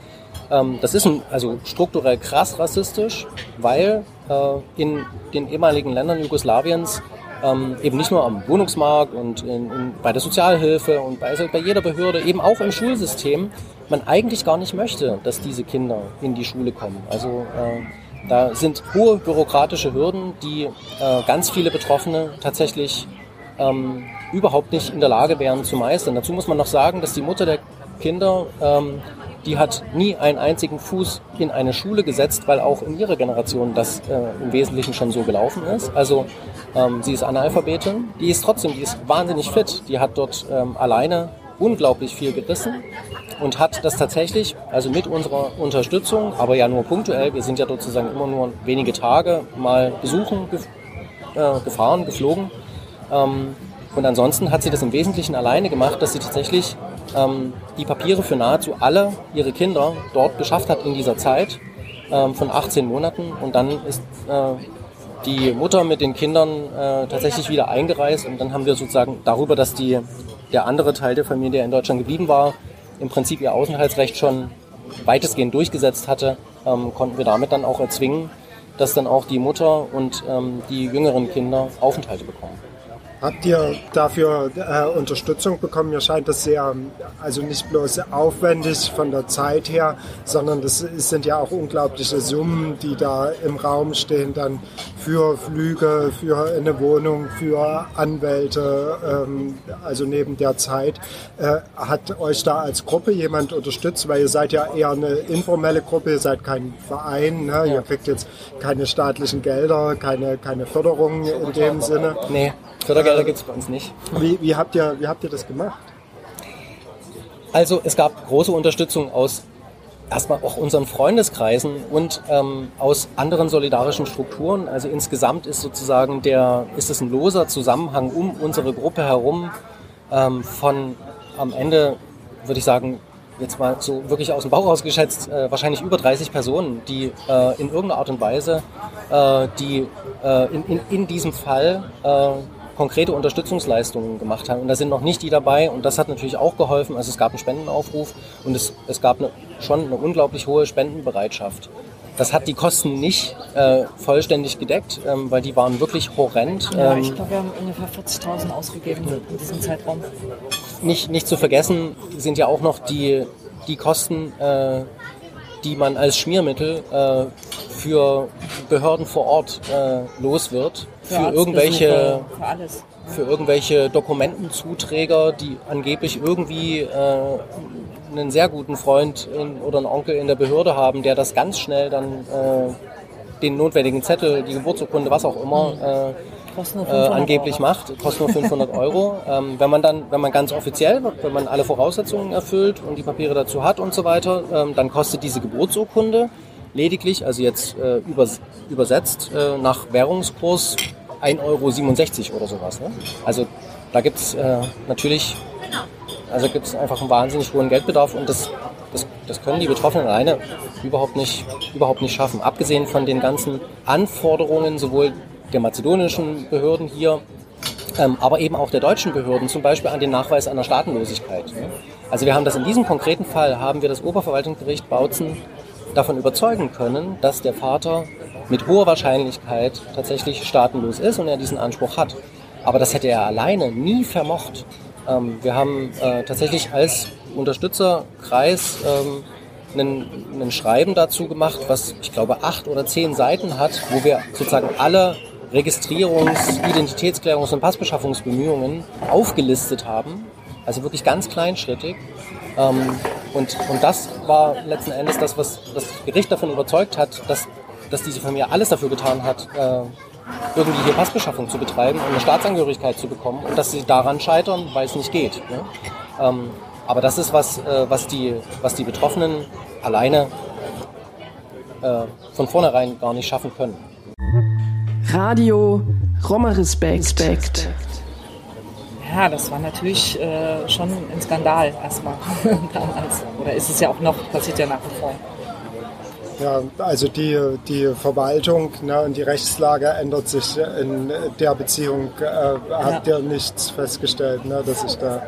ähm, das ist ein, also strukturell krass rassistisch, weil äh, in den ehemaligen Ländern Jugoslawiens ähm, eben nicht nur am Wohnungsmarkt und in, in, bei der Sozialhilfe und bei, also bei jeder Behörde, eben auch im Schulsystem, man eigentlich gar nicht möchte, dass diese Kinder in die Schule kommen. Also äh, da sind hohe bürokratische Hürden, die äh, ganz viele Betroffene tatsächlich ähm, überhaupt nicht in der Lage wären zu meistern. Dazu muss man noch sagen, dass die Mutter der Kinder ähm, die hat nie einen einzigen Fuß in eine Schule gesetzt, weil auch in ihrer Generation das äh, im Wesentlichen schon so gelaufen ist. Also ähm, sie ist Analphabetin, die ist trotzdem, die ist wahnsinnig fit, die hat dort ähm, alleine unglaublich viel gerissen und hat das tatsächlich, also mit unserer Unterstützung, aber ja nur punktuell, wir sind ja dort sozusagen immer nur wenige Tage mal besuchen, gef äh, gefahren, geflogen. Ähm, und ansonsten hat sie das im Wesentlichen alleine gemacht, dass sie tatsächlich ähm, die Papiere für nahezu alle ihre Kinder dort beschafft hat in dieser Zeit ähm, von 18 Monaten. Und dann ist äh, die Mutter mit den Kindern äh, tatsächlich wieder eingereist und dann haben wir sozusagen darüber, dass die, der andere Teil der Familie, der in Deutschland geblieben war, im Prinzip ihr Aufenthaltsrecht schon weitestgehend durchgesetzt hatte, ähm, konnten wir damit dann auch erzwingen, dass dann auch die Mutter und ähm, die jüngeren Kinder Aufenthalte bekommen. Habt ihr dafür äh, Unterstützung bekommen? Mir scheint das sehr, also nicht bloß aufwendig von der Zeit her, sondern das sind ja auch unglaubliche Summen, die da im Raum stehen, dann für Flüge, für eine Wohnung, für Anwälte, ähm, also neben der Zeit. Äh, hat euch da als Gruppe jemand unterstützt? Weil ihr seid ja eher eine informelle Gruppe, ihr seid kein Verein, ne? ihr kriegt jetzt keine staatlichen Gelder, keine, keine Förderung in dem Sinne. Nee. Fördergelder gibt es bei uns nicht. Wie, wie, habt ihr, wie habt ihr das gemacht? Also es gab große Unterstützung aus erstmal auch unseren Freundeskreisen und ähm, aus anderen solidarischen Strukturen. Also insgesamt ist sozusagen der, ist es ein loser Zusammenhang um unsere Gruppe herum ähm, von am Ende, würde ich sagen, jetzt mal so wirklich aus dem Bauch rausgeschätzt, äh, wahrscheinlich über 30 Personen, die äh, in irgendeiner Art und Weise, äh, die äh, in, in, in diesem Fall äh, konkrete Unterstützungsleistungen gemacht haben. Und da sind noch nicht die dabei und das hat natürlich auch geholfen. Also es gab einen Spendenaufruf und es, es gab eine, schon eine unglaublich hohe Spendenbereitschaft. Das hat die Kosten nicht äh, vollständig gedeckt, ähm, weil die waren wirklich horrend. Ja, ich ähm, glaube, wir haben ungefähr 40.000 ausgegeben in diesem Zeitraum. Nicht, nicht zu vergessen sind ja auch noch die, die Kosten, äh, die man als Schmiermittel äh, für Behörden vor Ort äh, los wird für irgendwelche für, für, irgendwelche Dokumentenzuträger, die angeblich irgendwie äh, einen sehr guten Freund in, oder einen Onkel in der Behörde haben, der das ganz schnell dann äh, den notwendigen Zettel, die Geburtsurkunde, was auch immer, äh, äh, angeblich Euro. macht, kostet nur 500 *laughs* Euro. Ähm, wenn man dann, wenn man ganz offiziell, wenn man alle Voraussetzungen erfüllt und die Papiere dazu hat und so weiter, ähm, dann kostet diese Geburtsurkunde lediglich, also jetzt äh, übers, übersetzt äh, nach Währungskurs 1,67 Euro oder sowas. Ne? Also da gibt es äh, natürlich, also gibt es einfach einen wahnsinnig hohen Geldbedarf und das, das, das können die Betroffenen alleine überhaupt nicht, überhaupt nicht schaffen. Abgesehen von den ganzen Anforderungen sowohl der mazedonischen Behörden hier, ähm, aber eben auch der deutschen Behörden, zum Beispiel an den Nachweis einer Staatenlosigkeit. Ne? Also wir haben das in diesem konkreten Fall, haben wir das Oberverwaltungsgericht Bautzen davon überzeugen können, dass der Vater mit hoher Wahrscheinlichkeit tatsächlich staatenlos ist und er diesen Anspruch hat. Aber das hätte er alleine nie vermocht. Ähm, wir haben äh, tatsächlich als Unterstützerkreis ähm, einen Schreiben dazu gemacht, was ich glaube acht oder zehn Seiten hat, wo wir sozusagen alle Registrierungs-, Identitätsklärungs- und Passbeschaffungsbemühungen aufgelistet haben Also wirklich ganz kleinschrittig. Ähm, und, und das war letzten Endes das, was das Gericht davon überzeugt hat, dass, dass diese Familie alles dafür getan hat, äh, irgendwie hier Passbeschaffung zu betreiben und eine Staatsangehörigkeit zu bekommen und dass sie daran scheitern, weil es nicht geht. Ne? Ähm, aber das ist was, äh, was, die, was die Betroffenen alleine äh, von vornherein gar nicht schaffen können. Radio Roma Respekt. Respekt. Ja, das war natürlich äh, schon ein Skandal erstmal *laughs* damals. Oder ist es ja auch noch, passiert ja nach wie vor. Ja, also die, die Verwaltung ne, und die Rechtslage ändert sich in der Beziehung. Äh, habt Ja. ihr nichts festgestellt, ne, dass sich da,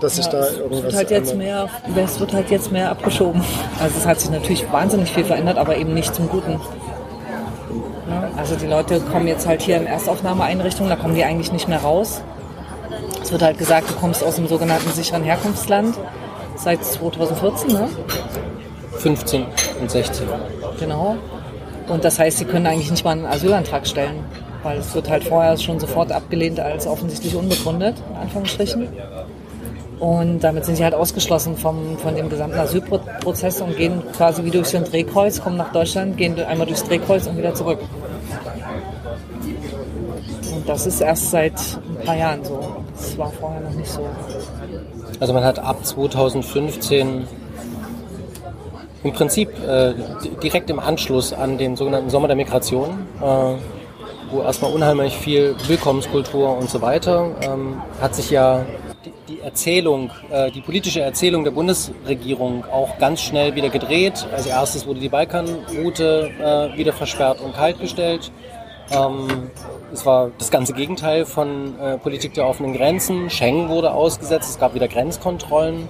dass sich Ja, da es irgendwas wird halt jetzt ändert? mehr, es wird halt jetzt mehr abgeschoben. Also es hat sich natürlich wahnsinnig viel verändert, aber eben nicht zum Guten. Ja, also die Leute kommen jetzt halt hier in Erstaufnahmeeinrichtungen, da kommen die eigentlich nicht mehr raus. Es wird halt gesagt, du kommst aus dem sogenannten sicheren Herkunftsland seit 2014, ne? 15 und 16. Genau. Und das heißt, sie können eigentlich nicht mal einen Asylantrag stellen, weil es wird halt vorher schon sofort abgelehnt als offensichtlich unbegründet, in Anführungsstrichen. Und damit sind sie halt ausgeschlossen vom, von dem gesamten Asylprozess und gehen quasi wie durch so ein Drehkreuz, kommen nach Deutschland, gehen einmal durchs Drehkreuz und wieder zurück. Und das ist erst seit ein paar Jahren so. Das war vorher noch nicht so. Also man hat ab 2015 im Prinzip äh, di- direkt im Anschluss an den sogenannten Sommer der Migration, äh, wo erstmal unheimlich viel Willkommenskultur und so weiter, ähm, hat sich ja die, die Erzählung, äh, die politische Erzählung der Bundesregierung auch ganz schnell wieder gedreht. Als erstes wurde die Balkanroute äh, wieder versperrt und kaltgestellt. Ähm, es war das ganze Gegenteil von äh, Politik der offenen Grenzen. Schengen wurde ausgesetzt, es gab wieder Grenzkontrollen.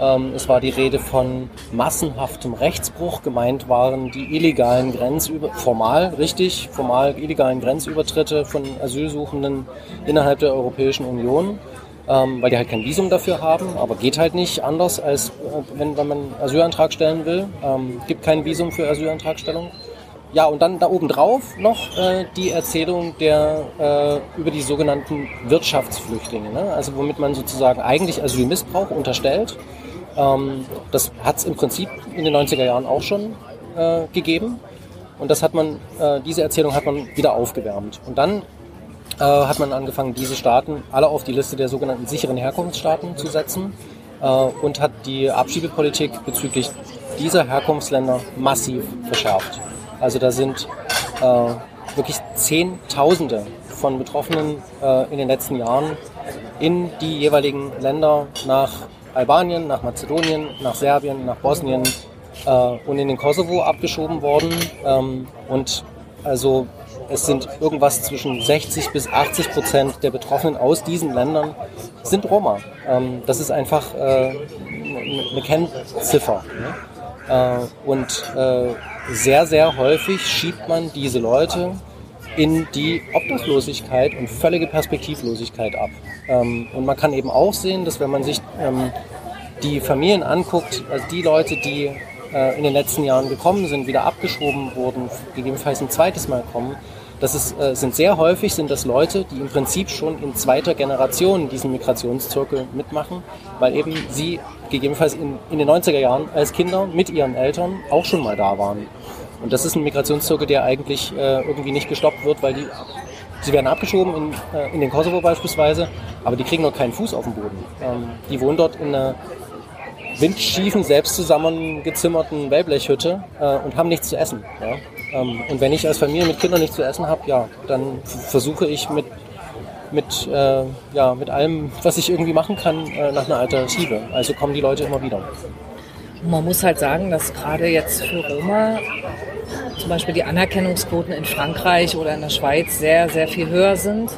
Ähm, es war die Rede von massenhaftem Rechtsbruch. Gemeint waren die illegalen Grenzüber formal richtig, formal illegalen Grenzübertritte von Asylsuchenden innerhalb der Europäischen Union, ähm, weil die halt kein Visum dafür haben. Aber geht halt nicht anders, als äh, wenn, wenn man Asylantrag stellen will. Ähm, gibt kein Visum für Asylantragstellung. Ja, und dann da oben drauf noch äh, die Erzählung der, äh, über die sogenannten Wirtschaftsflüchtlinge. Ne? Also womit man sozusagen eigentlich Asylmissbrauch unterstellt. Ähm, das hat es im Prinzip in den 90er Jahren auch schon äh, gegeben. Und das hat man, äh, diese Erzählung hat man wieder aufgewärmt. Und dann äh, hat man angefangen, diese Staaten alle auf die Liste der sogenannten sicheren Herkunftsstaaten zu setzen äh, und hat die Abschiebepolitik bezüglich dieser Herkunftsländer massiv verschärft. Also da sind äh, wirklich Zehntausende von Betroffenen äh, in den letzten Jahren in die jeweiligen Länder nach Albanien, nach Mazedonien, nach Serbien, nach Bosnien äh, und in den Kosovo abgeschoben worden. Ähm, und also es sind irgendwas zwischen 60 bis 80 Prozent der Betroffenen aus diesen Ländern sind Roma. Ähm, das ist einfach äh, eine Kennziffer. Ne? Äh, und äh, sehr, sehr häufig schiebt man diese Leute in die Obdachlosigkeit und völlige Perspektivlosigkeit ab. Ähm, und man kann eben auch sehen, dass wenn man sich ähm, die Familien anguckt, also die Leute, die äh, in den letzten Jahren gekommen sind, wieder abgeschoben wurden, gegebenenfalls ein zweites Mal kommen, das ist, äh, sind sehr häufig sind das Leute, die im Prinzip schon in zweiter Generation diesen Migrationszirkel mitmachen, weil eben sie gegebenenfalls in, in den 90er Jahren als Kinder mit ihren Eltern auch schon mal da waren. Und das ist ein Migrationszirkel, der eigentlich äh, irgendwie nicht gestoppt wird, weil die sie werden abgeschoben in, äh, in den Kosovo beispielsweise, aber die kriegen noch keinen Fuß auf den Boden. Ähm, die wohnen dort in einer windschiefen, selbst zusammengezimmerten Wellblechhütte äh, und haben nichts zu essen. Ja? Ähm, und wenn ich als Familie mit Kindern nichts zu essen habe, ja, dann versuche ich mit mit, äh, ja, mit allem, was ich irgendwie machen kann, äh, nach einer Alternative. Also kommen die Leute immer wieder. Man muss halt sagen, dass gerade jetzt für Roma zum Beispiel die Anerkennungsquoten in Frankreich oder in der Schweiz sehr, sehr viel höher sind.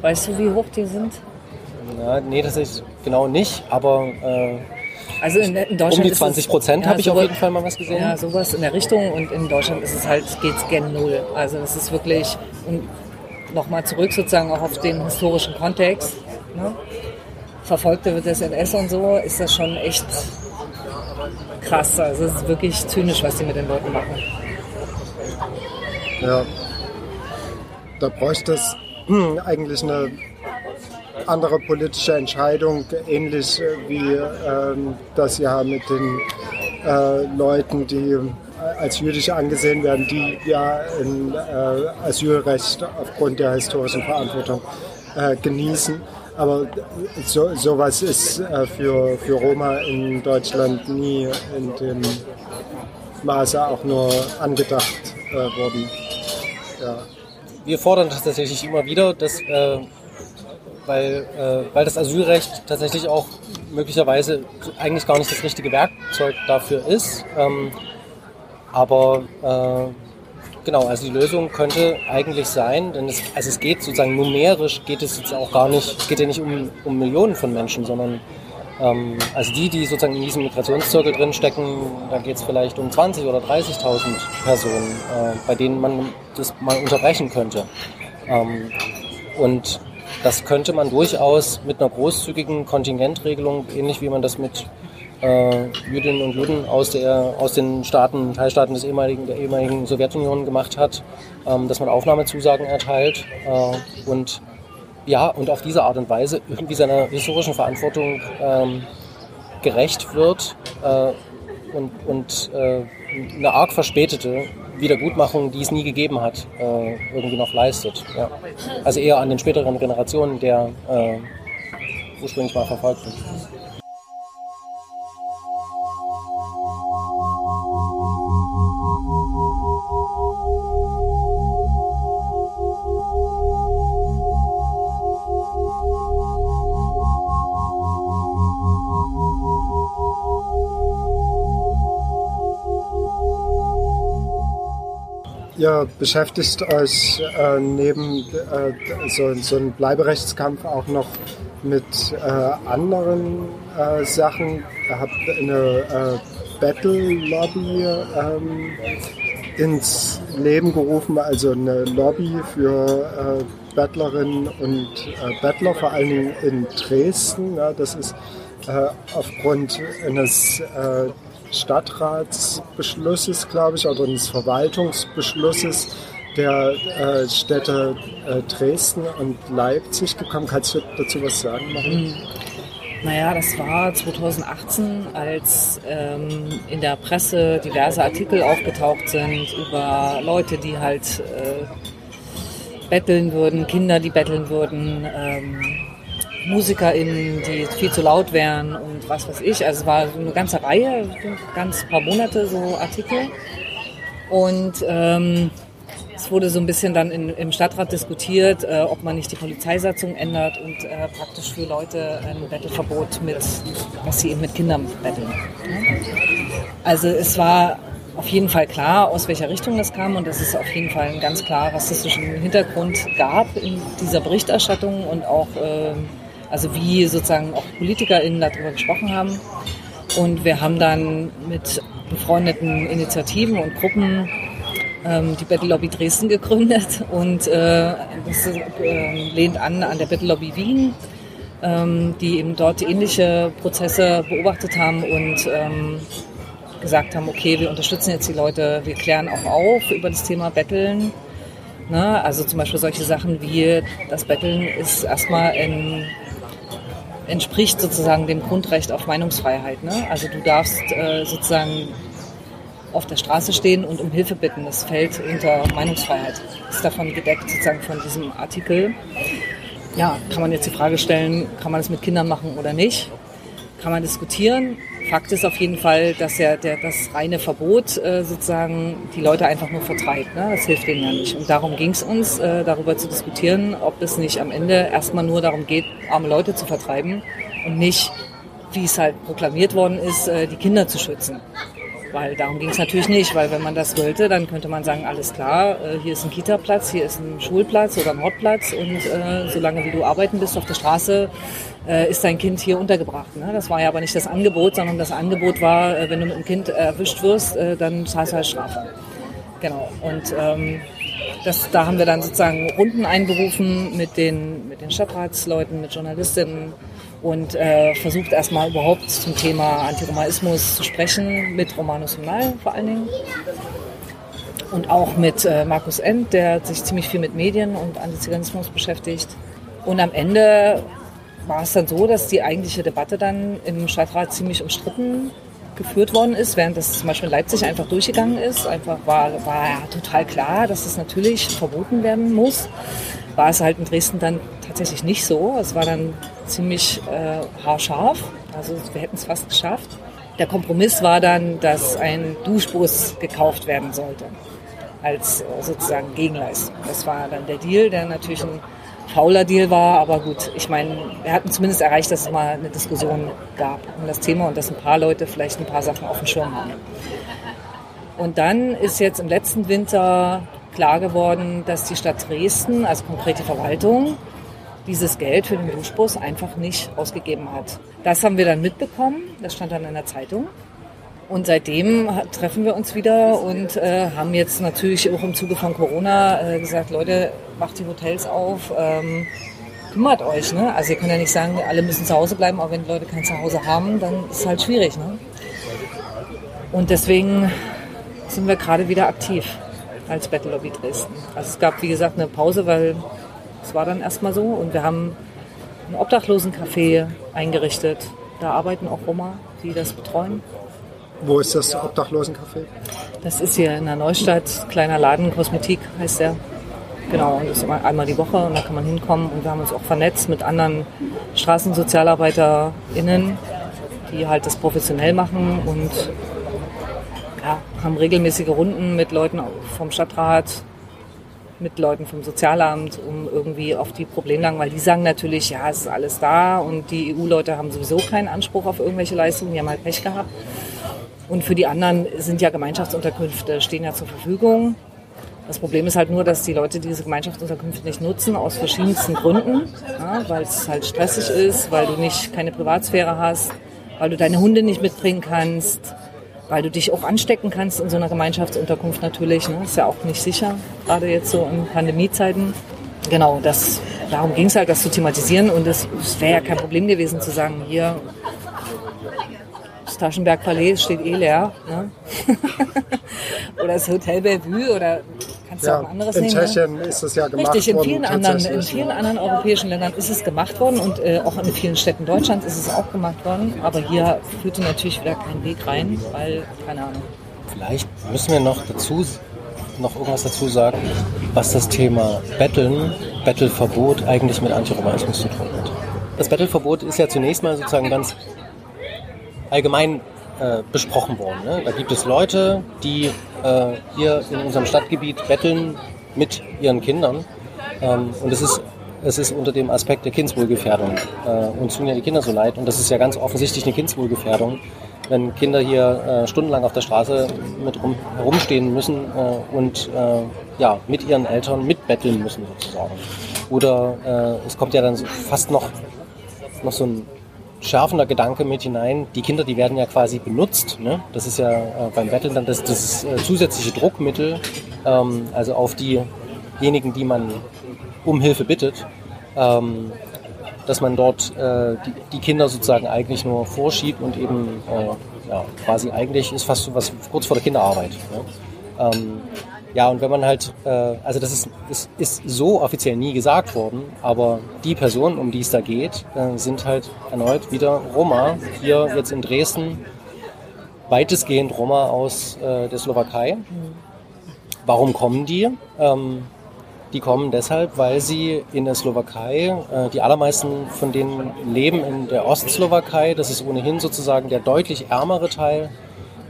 Weißt du, wie hoch die sind? Ja, nee, das ist genau nicht, aber äh, Also in, in Deutschland um die ist 20 es- Prozent ja, habe ich auf sowas- jeden Fall mal was gesehen. Ja, sowas in der Richtung und in Deutschland ist es halt, geht's gen Null. Also es ist wirklich, und nochmal zurück sozusagen auch auf den historischen Kontext, ne? Verfolgte des NS und so, ist das schon echt krass. Also es ist wirklich zynisch, was die mit den Leuten machen. Ja. Da bräuchte es hm, eigentlich eine andere politische Entscheidung, ähnlich wie ähm, das ja mit den äh, Leuten, die als jüdisch angesehen werden, die ja ein äh, Asylrecht aufgrund der historischen Verantwortung äh, genießen. Aber so, sowas ist äh, für, für Roma in Deutschland nie in dem Maße auch nur angedacht äh, worden. Ja. Wir fordern das tatsächlich immer wieder, dass, äh, weil, äh, weil das Asylrecht tatsächlich auch möglicherweise eigentlich gar nicht das richtige Werkzeug dafür ist. Ähm, aber äh, Genau, also die Lösung könnte eigentlich sein, denn es, also es geht sozusagen numerisch, geht es jetzt auch gar nicht, es geht ja nicht um, um Millionen von Menschen, sondern ähm, also die, die sozusagen in diesem Migrationszirkel drinstecken, da geht es vielleicht um 20.000 oder 30.000 Personen, äh, bei denen man das mal unterbrechen könnte. Ähm, und das könnte man durchaus mit einer großzügigen Kontingentregelung, ähnlich wie man das mit äh, Jüdinnen und Juden aus, der, aus den Staaten, Teilstaaten des ehemaligen, der ehemaligen Sowjetunion gemacht hat, ähm, dass man Aufnahmezusagen erteilt äh, und ja, und auf diese Art und Weise irgendwie seiner historischen Verantwortung ähm, gerecht wird äh, und, und äh, eine arg verspätete Wiedergutmachung, die es nie gegeben hat, äh, irgendwie noch leistet. Ja. Also eher an den späteren Generationen der äh, ursprünglich mal Verfolgten. Ihr beschäftigt euch äh, neben äh, so, so einem Bleiberechtskampf auch noch mit äh, anderen äh, Sachen. Ihr habt eine äh, Battle-Lobby ähm, ins Leben gerufen, also eine Lobby für äh, Battlerinnen und Battler, vor allen Dingen in Dresden. Ja, das ist aufgrund eines Stadtratsbeschlusses, glaube ich, oder eines Verwaltungsbeschlusses der äh, Städte äh, Dresden und Leipzig gekommen. Kannst du dazu was sagen, Marie? Hm. Naja, das war 2018, als ähm, in der Presse diverse Artikel aufgetaucht sind über Leute, die halt äh, betteln würden, Kinder, die betteln würden. Ähm, MusikerInnen, die viel zu laut wären und was weiß ich. Also es war eine ganze Reihe, ganz paar Monate so Artikel. Und ähm, es wurde so ein bisschen dann in, im Stadtrat diskutiert, äh, ob man nicht die Polizeisatzung ändert und äh, praktisch für Leute ein Bettelverbot mit, was sie eben mit Kindern betteln. Also es war auf jeden Fall klar, aus welcher Richtung das kam und dass es auf jeden Fall einen ganz klar rassistischen Hintergrund gab in dieser Berichterstattung und auch äh, also wie sozusagen auch PolitikerInnen darüber gesprochen haben. Und wir haben dann mit befreundeten Initiativen und Gruppen ähm, die Battle Lobby Dresden gegründet und äh, das äh, lehnt an an der Battle Lobby Wien, ähm, die eben dort ähnliche Prozesse beobachtet haben und ähm, gesagt haben, okay, wir unterstützen jetzt die Leute, wir klären auch auf über das Thema Betteln. Ne? Also zum Beispiel solche Sachen wie das Betteln ist erstmal ein entspricht sozusagen dem Grundrecht auf Meinungsfreiheit. Ne? Also du darfst äh, sozusagen auf der Straße stehen und um Hilfe bitten. Das fällt unter Meinungsfreiheit. Ist davon gedeckt sozusagen von diesem Artikel. Ja, kann man jetzt die Frage stellen, kann man das mit Kindern machen oder nicht? Kann man diskutieren. Fakt ist auf jeden Fall, dass ja der, das reine Verbot äh, sozusagen die Leute einfach nur vertreibt. Ne? Das hilft denen ja nicht. Und darum ging es uns, äh, darüber zu diskutieren, ob es nicht am Ende erstmal nur darum geht, arme Leute zu vertreiben und nicht, wie es halt proklamiert worden ist, äh, die Kinder zu schützen. Weil darum ging es natürlich nicht, weil wenn man das wollte, dann könnte man sagen, alles klar, äh, hier ist ein Kita-Platz, hier ist ein Schulplatz oder ein Hortplatz und äh, solange wie du arbeiten bist auf der Straße, äh, ist dein Kind hier untergebracht. Ne? Das war ja aber nicht das Angebot, sondern das Angebot war, äh, wenn du mit dem Kind erwischt wirst, äh, dann zahlst du halt Strafe. Genau. Und ähm, das, da haben wir dann sozusagen Runden einberufen mit den, mit den Stadtratsleuten, mit Journalistinnen und äh, versucht erstmal überhaupt zum Thema Antiromaismus zu sprechen, mit Romanus Humnal vor allen Dingen. Und auch mit äh, Markus End, der sich ziemlich viel mit Medien und Antiziganismus beschäftigt. Und am Ende war es dann so, dass die eigentliche Debatte dann im Stadtrat ziemlich umstritten geführt worden ist, während das zum Beispiel in Leipzig einfach durchgegangen ist. Einfach war, war ja total klar, dass es natürlich verboten werden muss. War es halt in Dresden dann tatsächlich nicht so. Es war dann ziemlich äh, haarscharf. Also wir hätten es fast geschafft. Der Kompromiss war dann, dass ein Duschbus gekauft werden sollte als äh, sozusagen Gegenleistung. Das war dann der Deal, der natürlich ein fauler Deal war, aber gut, ich meine, wir hatten zumindest erreicht, dass es mal eine Diskussion gab um das Thema und dass ein paar Leute vielleicht ein paar Sachen auf dem Schirm haben. Und dann ist jetzt im letzten Winter klar geworden, dass die Stadt Dresden, also konkret die Verwaltung, dieses Geld für den Duschbus einfach nicht ausgegeben hat. Das haben wir dann mitbekommen, das stand dann in der Zeitung. Und seitdem treffen wir uns wieder und äh, haben jetzt natürlich auch im Zuge von Corona äh, gesagt, Leute, macht die Hotels auf, ähm, kümmert euch. Ne? Also ihr könnt ja nicht sagen, alle müssen zu Hause bleiben, aber wenn Leute kein Zuhause haben, dann ist es halt schwierig. Ne? Und deswegen sind wir gerade wieder aktiv als Battle Lobby Dresden. Also es gab, wie gesagt, eine Pause, weil es war dann erstmal so und wir haben ein Obdachlosencafé eingerichtet. Da arbeiten auch Roma, die das betreuen. Wo ist das Obdachlosencafé? Das ist hier in der Neustadt, kleiner Laden, Kosmetik heißt der. Genau, und das ist immer einmal die Woche und da kann man hinkommen. Und wir haben uns auch vernetzt mit anderen StraßensozialarbeiterInnen, die halt das professionell machen und ja, haben regelmäßige Runden mit Leuten vom Stadtrat, mit Leuten vom Sozialamt, um irgendwie auf die Problemlagen, weil die sagen natürlich, ja, es ist alles da und die EU-Leute haben sowieso keinen Anspruch auf irgendwelche Leistungen, die haben halt Pech gehabt. Und für die anderen sind ja Gemeinschaftsunterkünfte, stehen ja zur Verfügung. Das Problem ist halt nur, dass die Leute diese Gemeinschaftsunterkünfte nicht nutzen, aus verschiedensten Gründen. Ja, weil es halt stressig ist, weil du nicht keine Privatsphäre hast, weil du deine Hunde nicht mitbringen kannst, weil du dich auch anstecken kannst in so einer Gemeinschaftsunterkunft natürlich. Ne? Ist ja auch nicht sicher, gerade jetzt so in Pandemiezeiten. Genau, das, darum ging es halt, das zu thematisieren. Und es wäre ja kein Problem gewesen zu sagen, hier, das Taschenberg Palais steht eh leer. Ne? *laughs* oder das Hotel Bellevue oder kannst du Ja, auch ein anderes in nehmen. ne? Tschechien ist das ja gemacht Richtig, in worden, vielen, anderen, in vielen ne? anderen europäischen Ländern ist es gemacht worden und äh, auch in vielen Städten Deutschlands ist es auch gemacht worden. Aber hier führte natürlich wieder kein Weg rein, weil, keine Ahnung. Vielleicht müssen wir noch dazu noch irgendwas dazu sagen, was das Thema Betteln, Bettelverbot eigentlich mit Antiromanismus zu tun hat. Das Bettelverbot ist ja zunächst mal sozusagen ganz allgemein äh, besprochen worden. Ne? Da gibt es Leute, die äh, hier in unserem Stadtgebiet betteln mit ihren Kindern. Ähm, und es ist, es ist unter dem Aspekt der Kindswohlgefährdung. Äh, uns tun ja die Kinder so leid. Und das ist ja ganz offensichtlich eine Kindswohlgefährdung, wenn Kinder hier äh, stundenlang auf der Straße mit rum, herumstehen müssen äh, und äh, ja, mit ihren Eltern mitbetteln müssen sozusagen. Oder es kommt ja dann fast noch, noch so ein schärfender Gedanke mit hinein. Die Kinder, die werden ja quasi benutzt. Ne? Das ist ja äh, beim Betteln dann das, das äh, zusätzliche Druckmittel, ähm, also auf diejenigen, die man um Hilfe bittet, ähm, dass man dort äh, die, die Kinder sozusagen eigentlich nur vorschiebt und eben äh, ja, quasi eigentlich ist fast so was kurz vor der Kinderarbeit. Ne? Ähm, ja, und wenn man halt, äh, also das ist, ist, ist so offiziell nie gesagt worden, aber die Personen, um die es da geht, äh, sind halt erneut wieder Roma. Hier jetzt in Dresden weitestgehend Roma aus äh, der Slowakei. Warum kommen die? Ähm, die kommen deshalb, weil sie in der Slowakei, äh, die allermeisten von denen leben in der Ostslowakei. Das ist ohnehin sozusagen der deutlich ärmere Teil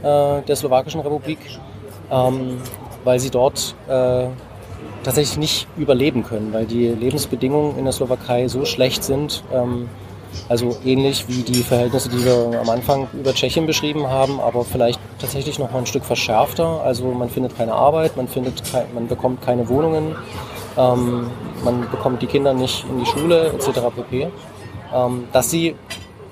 äh, der Slowakischen Republik, ähm, weil sie dort äh, tatsächlich nicht überleben können, weil die Lebensbedingungen in der Slowakei so schlecht sind. Ähm, also ähnlich wie die Verhältnisse, die wir am Anfang über Tschechien beschrieben haben, aber vielleicht tatsächlich noch mal ein Stück verschärfter. Also man findet keine Arbeit, man, findet kein, man bekommt keine Wohnungen, ähm, man bekommt die Kinder nicht in die Schule etc. pp. Ähm, dass sie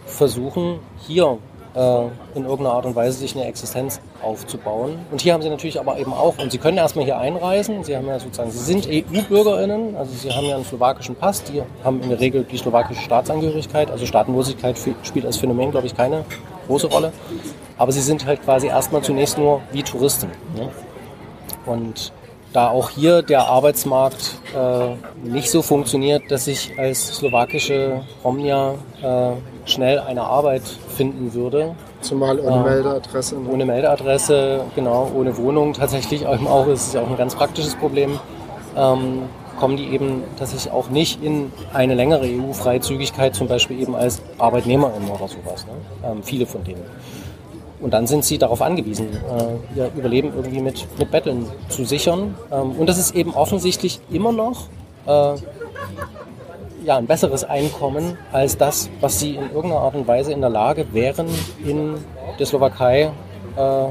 versuchen, hier in irgendeiner Art und Weise sich eine Existenz aufzubauen. Und hier haben sie natürlich aber eben auch, und sie können erstmal hier einreisen, sie haben ja sozusagen, sie sind EU-BürgerInnen, also sie haben ja einen slowakischen Pass, die haben in der Regel die slowakische Staatsangehörigkeit, also Staatenlosigkeit spielt als Phänomen, glaube ich, keine große Rolle. Aber sie sind halt quasi erstmal zunächst nur wie Touristen. Ne? Und da auch hier der Arbeitsmarkt äh, nicht so funktioniert, dass ich als slowakische Romnia äh, schnell eine Arbeit finden würde. Zumal ohne Ähm, Meldeadresse. ne? Ohne Meldeadresse, genau, ohne Wohnung tatsächlich *laughs* eben auch, ist es ja auch ein ganz praktisches Problem, ähm, kommen die eben tatsächlich auch nicht in eine längere EU-Freizügigkeit, zum Beispiel eben als Arbeitnehmerin oder sowas. Ne? Ähm, viele von denen. Und dann sind sie darauf angewiesen, äh, ihr Überleben irgendwie mit, mit Betteln zu sichern. Ähm, und das ist eben offensichtlich immer noch äh, ja, ein besseres Einkommen als das, was sie in irgendeiner Art und Weise in der Lage wären, in der Slowakei äh,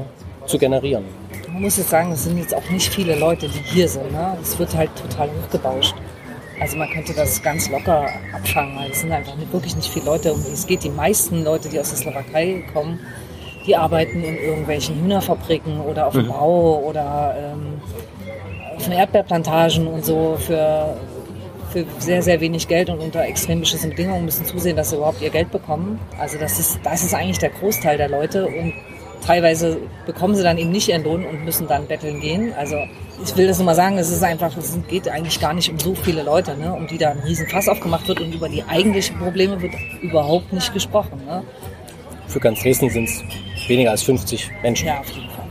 zu generieren. Man muss jetzt sagen, es sind jetzt auch nicht viele Leute, die hier sind. Ne? Es wird halt total hochgebauscht. Also man könnte das ganz locker abfangen, weil es sind einfach wirklich nicht viele Leute, um die es geht. Die meisten Leute, die aus der Slowakei kommen, die arbeiten in irgendwelchen Hühnerfabriken oder auf dem Mhm. Bau oder ähm, auf den Erdbeerplantagen und so für, für sehr, sehr wenig Geld und unter extrem beschissenen Bedingungen müssen zusehen, dass sie überhaupt ihr Geld bekommen. Also das ist, das ist eigentlich der Großteil der Leute und teilweise bekommen sie dann eben nicht ihren Lohn und müssen dann betteln gehen. Also ich will das nur mal sagen, es ist einfach, es geht eigentlich gar nicht um so viele Leute, ne, um die da ein riesen Fass aufgemacht wird und über die eigentlichen Probleme wird überhaupt nicht gesprochen. Ne? Für ganz Dresden sind es weniger als 50 Menschen. Ja, auf jeden Fall.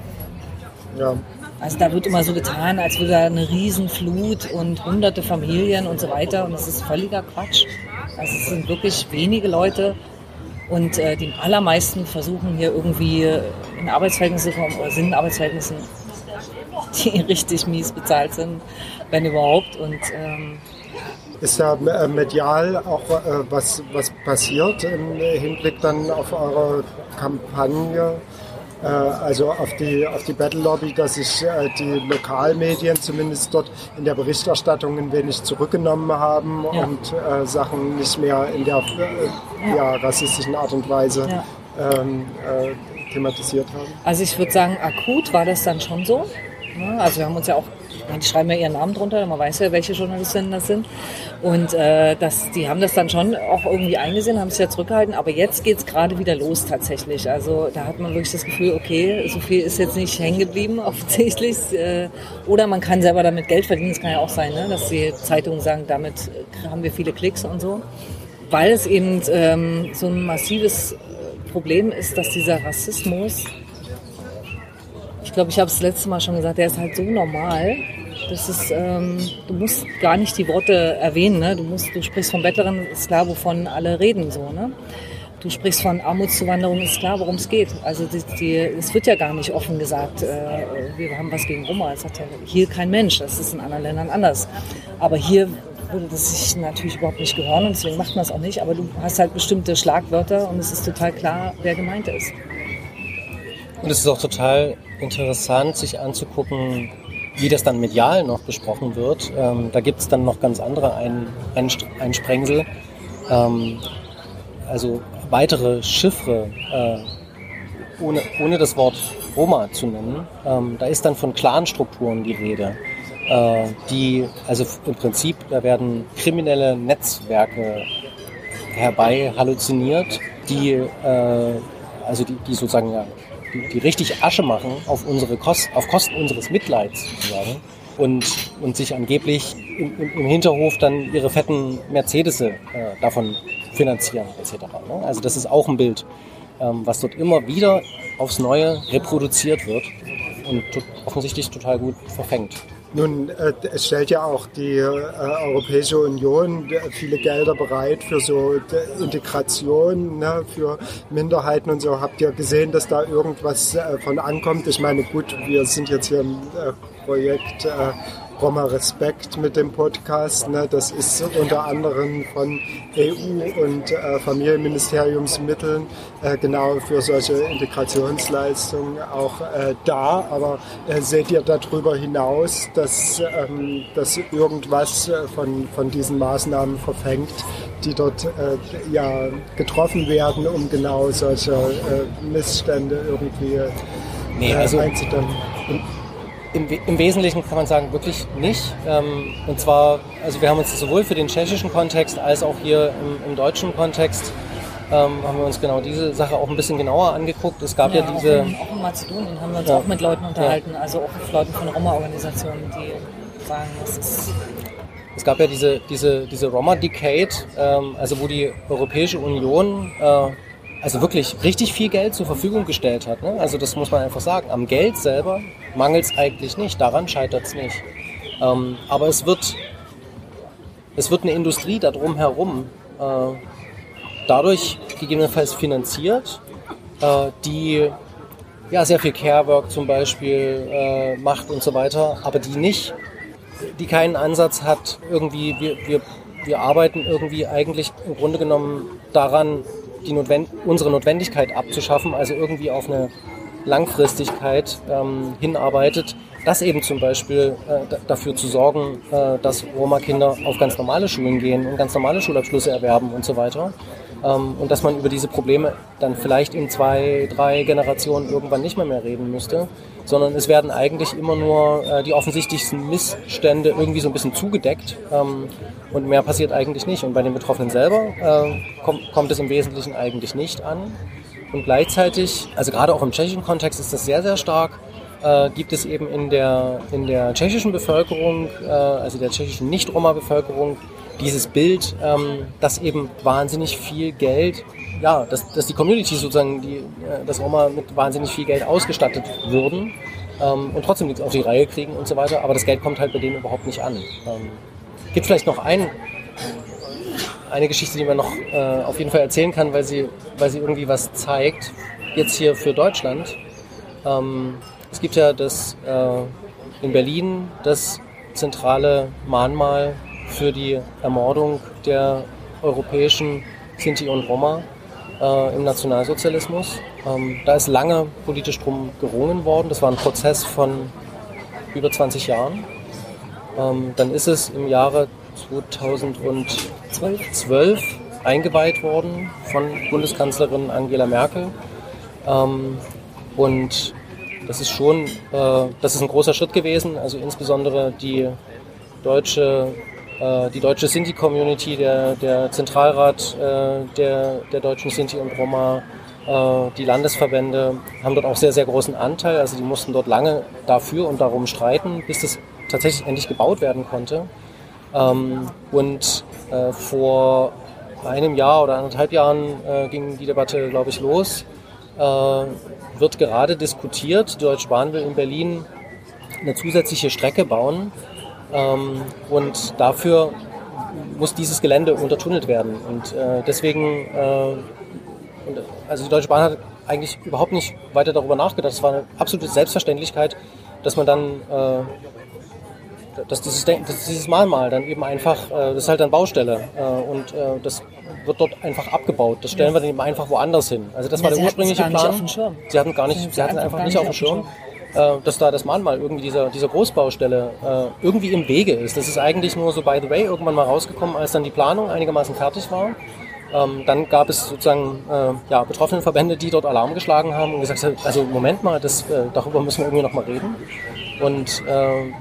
Ja. Also da wird immer so getan, als würde da eine Riesenflut und hunderte Familien und so weiter. Und das ist völliger Quatsch. Also es sind wirklich wenige Leute. Und äh, die allermeisten versuchen hier irgendwie in Arbeitsverhältnisse zu kommen oder sind in Arbeitsverhältnissen, *laughs* die richtig mies bezahlt sind, wenn überhaupt. Und ähm, Ist da äh, medial auch äh, was, was passiert im Hinblick dann auf eure Kampagne? Äh, also auf die, auf die Battle Lobby, dass sich die Lokalmedien zumindest dort in der Berichterstattung ein wenig zurückgenommen haben Ja. und äh, Sachen nicht mehr in der äh, ja, rassistischen Art und Weise Ja. ähm, äh, thematisiert haben. Also ich würde sagen, akut war das dann schon so. Also wir haben uns ja auch, die schreiben ja ihren Namen drunter, man weiß ja, welche Journalistinnen das sind. Und äh, das, die haben das dann schon auch irgendwie eingesehen, haben sich ja zurückgehalten. Aber jetzt geht's gerade wieder los tatsächlich. Also da hat man wirklich das Gefühl, okay, so viel ist jetzt nicht hängen geblieben *laughs* offensichtlich. Äh, oder man kann selber damit Geld verdienen. Das kann ja auch sein, ne? dass die Zeitungen sagen, damit haben wir viele Klicks und so. Weil es eben ähm, so ein massives äh, Problem ist, dass dieser Rassismus ich glaube, ich habe es letzte Mal schon gesagt, der ist halt so normal. Das ist, ähm, du musst gar nicht die Worte erwähnen. Ne? Du, musst, du sprichst von Bettlerin, ist klar, wovon alle reden. So, ne? Du sprichst von Armutszuwanderung, ist klar, worum es geht. Also die, die, es wird ja gar nicht offen gesagt, äh, wir haben was gegen Roma. Das hat ja hier kein Mensch. Das ist in anderen Ländern anders. Aber hier würde das sich natürlich überhaupt nicht gehören und deswegen macht man das auch nicht. Aber du hast halt bestimmte Schlagwörter und es ist total klar, wer gemeint ist. Und es ist auch total interessant, sich anzugucken, wie das dann medial noch besprochen wird. Ähm, da gibt es dann noch ganz andere Ein Einst- Einsprengsel. Ähm, also weitere Chiffre, äh, ohne, ohne das Wort Roma zu nennen. Ähm, da ist dann von Clanstrukturen die Rede. Äh, die, also im Prinzip, da werden kriminelle Netzwerke herbei halluziniert, die, äh, also die, die sozusagen ja, die, richtig Asche machen auf unsere Kost, auf Kosten unseres Mitleids sozusagen und, und sich angeblich im, im, im Hinterhof dann ihre fetten Mercedes äh, davon finanzieren etc. Ne? Also das ist auch ein Bild, ähm, was dort immer wieder aufs Neue reproduziert wird und offensichtlich total gut verfängt. Nun, äh, es stellt ja auch die äh, Europäische Union äh, viele Gelder bereit für so äh, Integration, ne, für Minderheiten und so. Habt ihr gesehen, dass da irgendwas äh, von ankommt? Ich meine, gut, wir sind jetzt hier im äh, Projekt Roma Respekt mit dem Podcast. Ne? Das ist unter anderem von EU und äh, Familienministeriumsmitteln äh, genau für solche Integrationsleistungen auch äh, da. Aber äh, seht ihr darüber hinaus, dass, ähm, dass irgendwas äh, von, von diesen Maßnahmen verfängt, die dort äh, ja, getroffen werden, um genau solche Missstände irgendwie Nee, also- einzudämmen? Im, Im Wesentlichen kann man sagen, wirklich nicht. Ähm, und zwar, also wir haben uns sowohl für den tschechischen Kontext als auch hier im, im deutschen Kontext ähm, haben wir uns genau diese Sache auch ein bisschen genauer angeguckt. Es gab ja, ja diese. Auch in, auch in Mazedonien haben wir uns ja. auch mit Leuten unterhalten, ja. also auch mit Leuten von Roma-Organisationen, die sagen, das ist. Es gab ja diese, diese, diese Roma-Decade, ähm, also wo die Europäische Union äh, also wirklich richtig viel Geld zur Verfügung gestellt hat. Ne? Also das muss man einfach sagen. Am Geld selber mangelt es eigentlich nicht, daran scheitert es nicht. Ähm, aber es wird, es wird eine Industrie darum herum äh, dadurch gegebenenfalls finanziert, äh, die ja sehr viel Carework zum Beispiel äh, macht und so weiter, aber die nicht, die keinen Ansatz hat, irgendwie, wir, wir, wir arbeiten irgendwie eigentlich im Grunde genommen daran, die Notwend unsere Notwendigkeit abzuschaffen, also irgendwie auf eine Langfristigkeit ähm, hinarbeitet, das eben zum Beispiel äh, dafür zu sorgen, äh, dass Roma-Kinder auf ganz normale Schulen gehen und ganz normale Schulabschlüsse erwerben und so weiter. Ähm, und dass man über diese Probleme dann vielleicht in zwei, drei Generationen irgendwann nicht mehr mehr reden müsste, sondern es werden eigentlich immer nur äh, die offensichtlichsten Missstände irgendwie so ein bisschen zugedeckt ähm, und mehr passiert eigentlich nicht. Und bei den Betroffenen selber äh, kommt, es im Wesentlichen eigentlich nicht an. Und gleichzeitig, also gerade auch im tschechischen Kontext ist das sehr, sehr stark, äh, gibt es eben in der, in der tschechischen Bevölkerung, äh, also der tschechischen Nicht-Roma-Bevölkerung, dieses Bild, ähm, dass eben wahnsinnig viel Geld, ja, dass, dass die Community sozusagen, die, äh, dass Roma mit wahnsinnig viel Geld ausgestattet würden ähm, und trotzdem nichts auf die Reihe kriegen und so weiter, aber das Geld kommt halt bei denen überhaupt nicht an. Ähm, gibt vielleicht noch ein, eine Geschichte, die man noch äh, auf jeden Fall erzählen kann, weil sie, weil sie irgendwie was zeigt, jetzt hier für Deutschland. Ähm, es gibt ja das äh, in Berlin das zentrale Mahnmal für die Ermordung der europäischen Sinti und Roma äh, im Nationalsozialismus. Ähm, da ist lange politisch drum gerungen worden. Das war ein Prozess von über 20 Jahren. Ähm, dann ist es im Jahre 2012 eingeweiht worden von Bundeskanzlerin Angela Merkel. Ähm, und das ist schon, äh, das ist ein großer Schritt gewesen. Also insbesondere die deutsche die deutsche Sinti-Community, der, der Zentralrat äh, der, der deutschen Sinti und Roma, äh, die Landesverbände haben dort auch sehr, sehr großen Anteil. Also die mussten dort lange dafür und darum streiten, bis das tatsächlich endlich gebaut werden konnte. Ähm, und vor einem Jahr oder anderthalb Jahren ging die Debatte, glaube ich, los. wird gerade diskutiert. Die Deutsche Bahn will in Berlin eine zusätzliche Strecke bauen, und dafür muss dieses Gelände untertunnelt werden. Und äh, deswegen, äh, also die Deutsche Bahn hat eigentlich überhaupt nicht weiter darüber nachgedacht. Es war eine absolute Selbstverständlichkeit, dass man dann, äh, dass, dieses, dass dieses Mahnmal dann eben einfach, das ist halt dann Baustelle und das wird dort einfach abgebaut. Das stellen wir dann eben einfach woanders hin. Also das war der ursprüngliche Plan. Sie hatten gar nicht, sie hatten einfach nicht auf dem Schirm äh, dass da das Mahnmal irgendwie dieser, dieser Großbaustelle äh, irgendwie im Wege ist. Das ist eigentlich nur so by the way irgendwann mal rausgekommen, als dann die Planung einigermaßen fertig war. Ähm, dann gab es sozusagen äh, ja, betroffene Verbände, die dort Alarm geschlagen haben und gesagt haben, also Moment mal, das, äh, darüber müssen wir irgendwie nochmal reden. Und äh,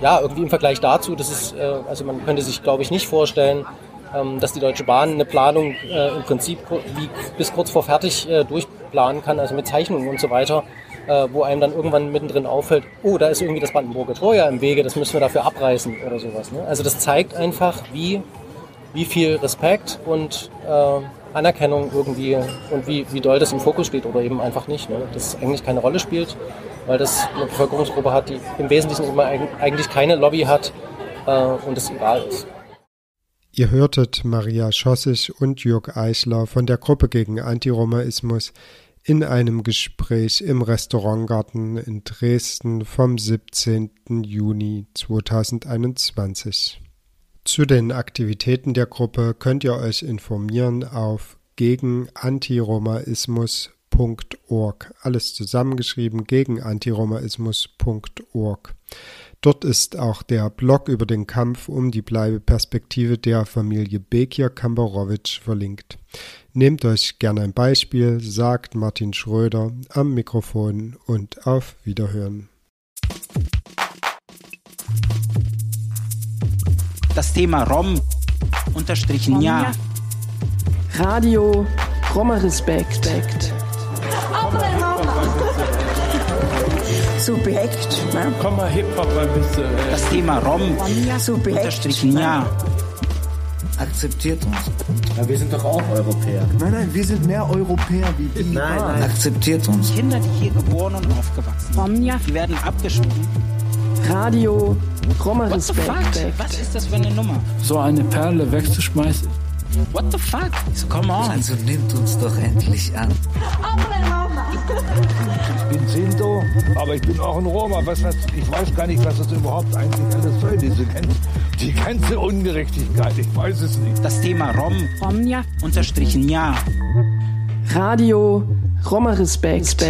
ja, irgendwie im Vergleich dazu, das ist, äh, also man könnte sich, glaube ich, nicht vorstellen, ähm, dass die Deutsche Bahn eine Planung äh, im Prinzip wie bis kurz vor fertig äh, durchplanen kann, also mit Zeichnungen und so weiter äh, wo einem dann irgendwann mittendrin auffällt, oh, da ist irgendwie das Brandenburger Tor ja im Wege, das müssen wir dafür abreißen oder sowas. Ne? Also das zeigt einfach, wie, wie viel Respekt und äh, Anerkennung irgendwie und wie, wie doll das im Fokus steht oder eben einfach nicht. Ne? Dass es eigentlich keine Rolle spielt, weil das eine Bevölkerungsgruppe hat, die im Wesentlichen immer eigentlich keine Lobby hat äh, und es egal ist. Ihr hörtet Maria Schossig und Jörg Eichler von der Gruppe gegen Antiromaismus in einem Gespräch im Restaurantgarten in Dresden vom 17. Juni 2021. Zu den Aktivitäten der Gruppe könnt ihr euch informieren auf gegenantiromaismus.org. Alles zusammengeschrieben gegen antiromaismus.org. Dort ist auch der Blog über den Kampf um die Bleibeperspektive der Familie Bekir Kambarowitsch verlinkt. Nehmt euch gerne ein Beispiel, sagt Martin Schröder am Mikrofon und auf Wiederhören. Das Thema Rom unterstrichen ja. Radio Roma Respekt. Subjekt. Ne? Komm mal Hip-Hop ein bisschen. Äh. Das Thema Rom Subjekt. unterstrichen ja. Akzeptiert uns. Ja, wir sind doch auch Europäer. Nein, nein, wir sind mehr Europäer wie die. Nein, nein. Akzeptiert uns. Kinder, die hier geboren und aufgewachsen sind, die werden abgeschoben. Radio Roma What the fuck? Respekt. Was ist das für eine Nummer? So eine Perle wegzuschmeißen. What the fuck? So, come on. Also nimmt uns doch endlich an. Ich bin Sinto, aber ich bin auch ein Roma. Was das, ich weiß gar nicht, was das überhaupt eigentlich alles soll, diese ganze, die ganze Ungerechtigkeit. Ich weiß es nicht. Das Thema Rom unterstrichen ja. Radio Roma Respekt.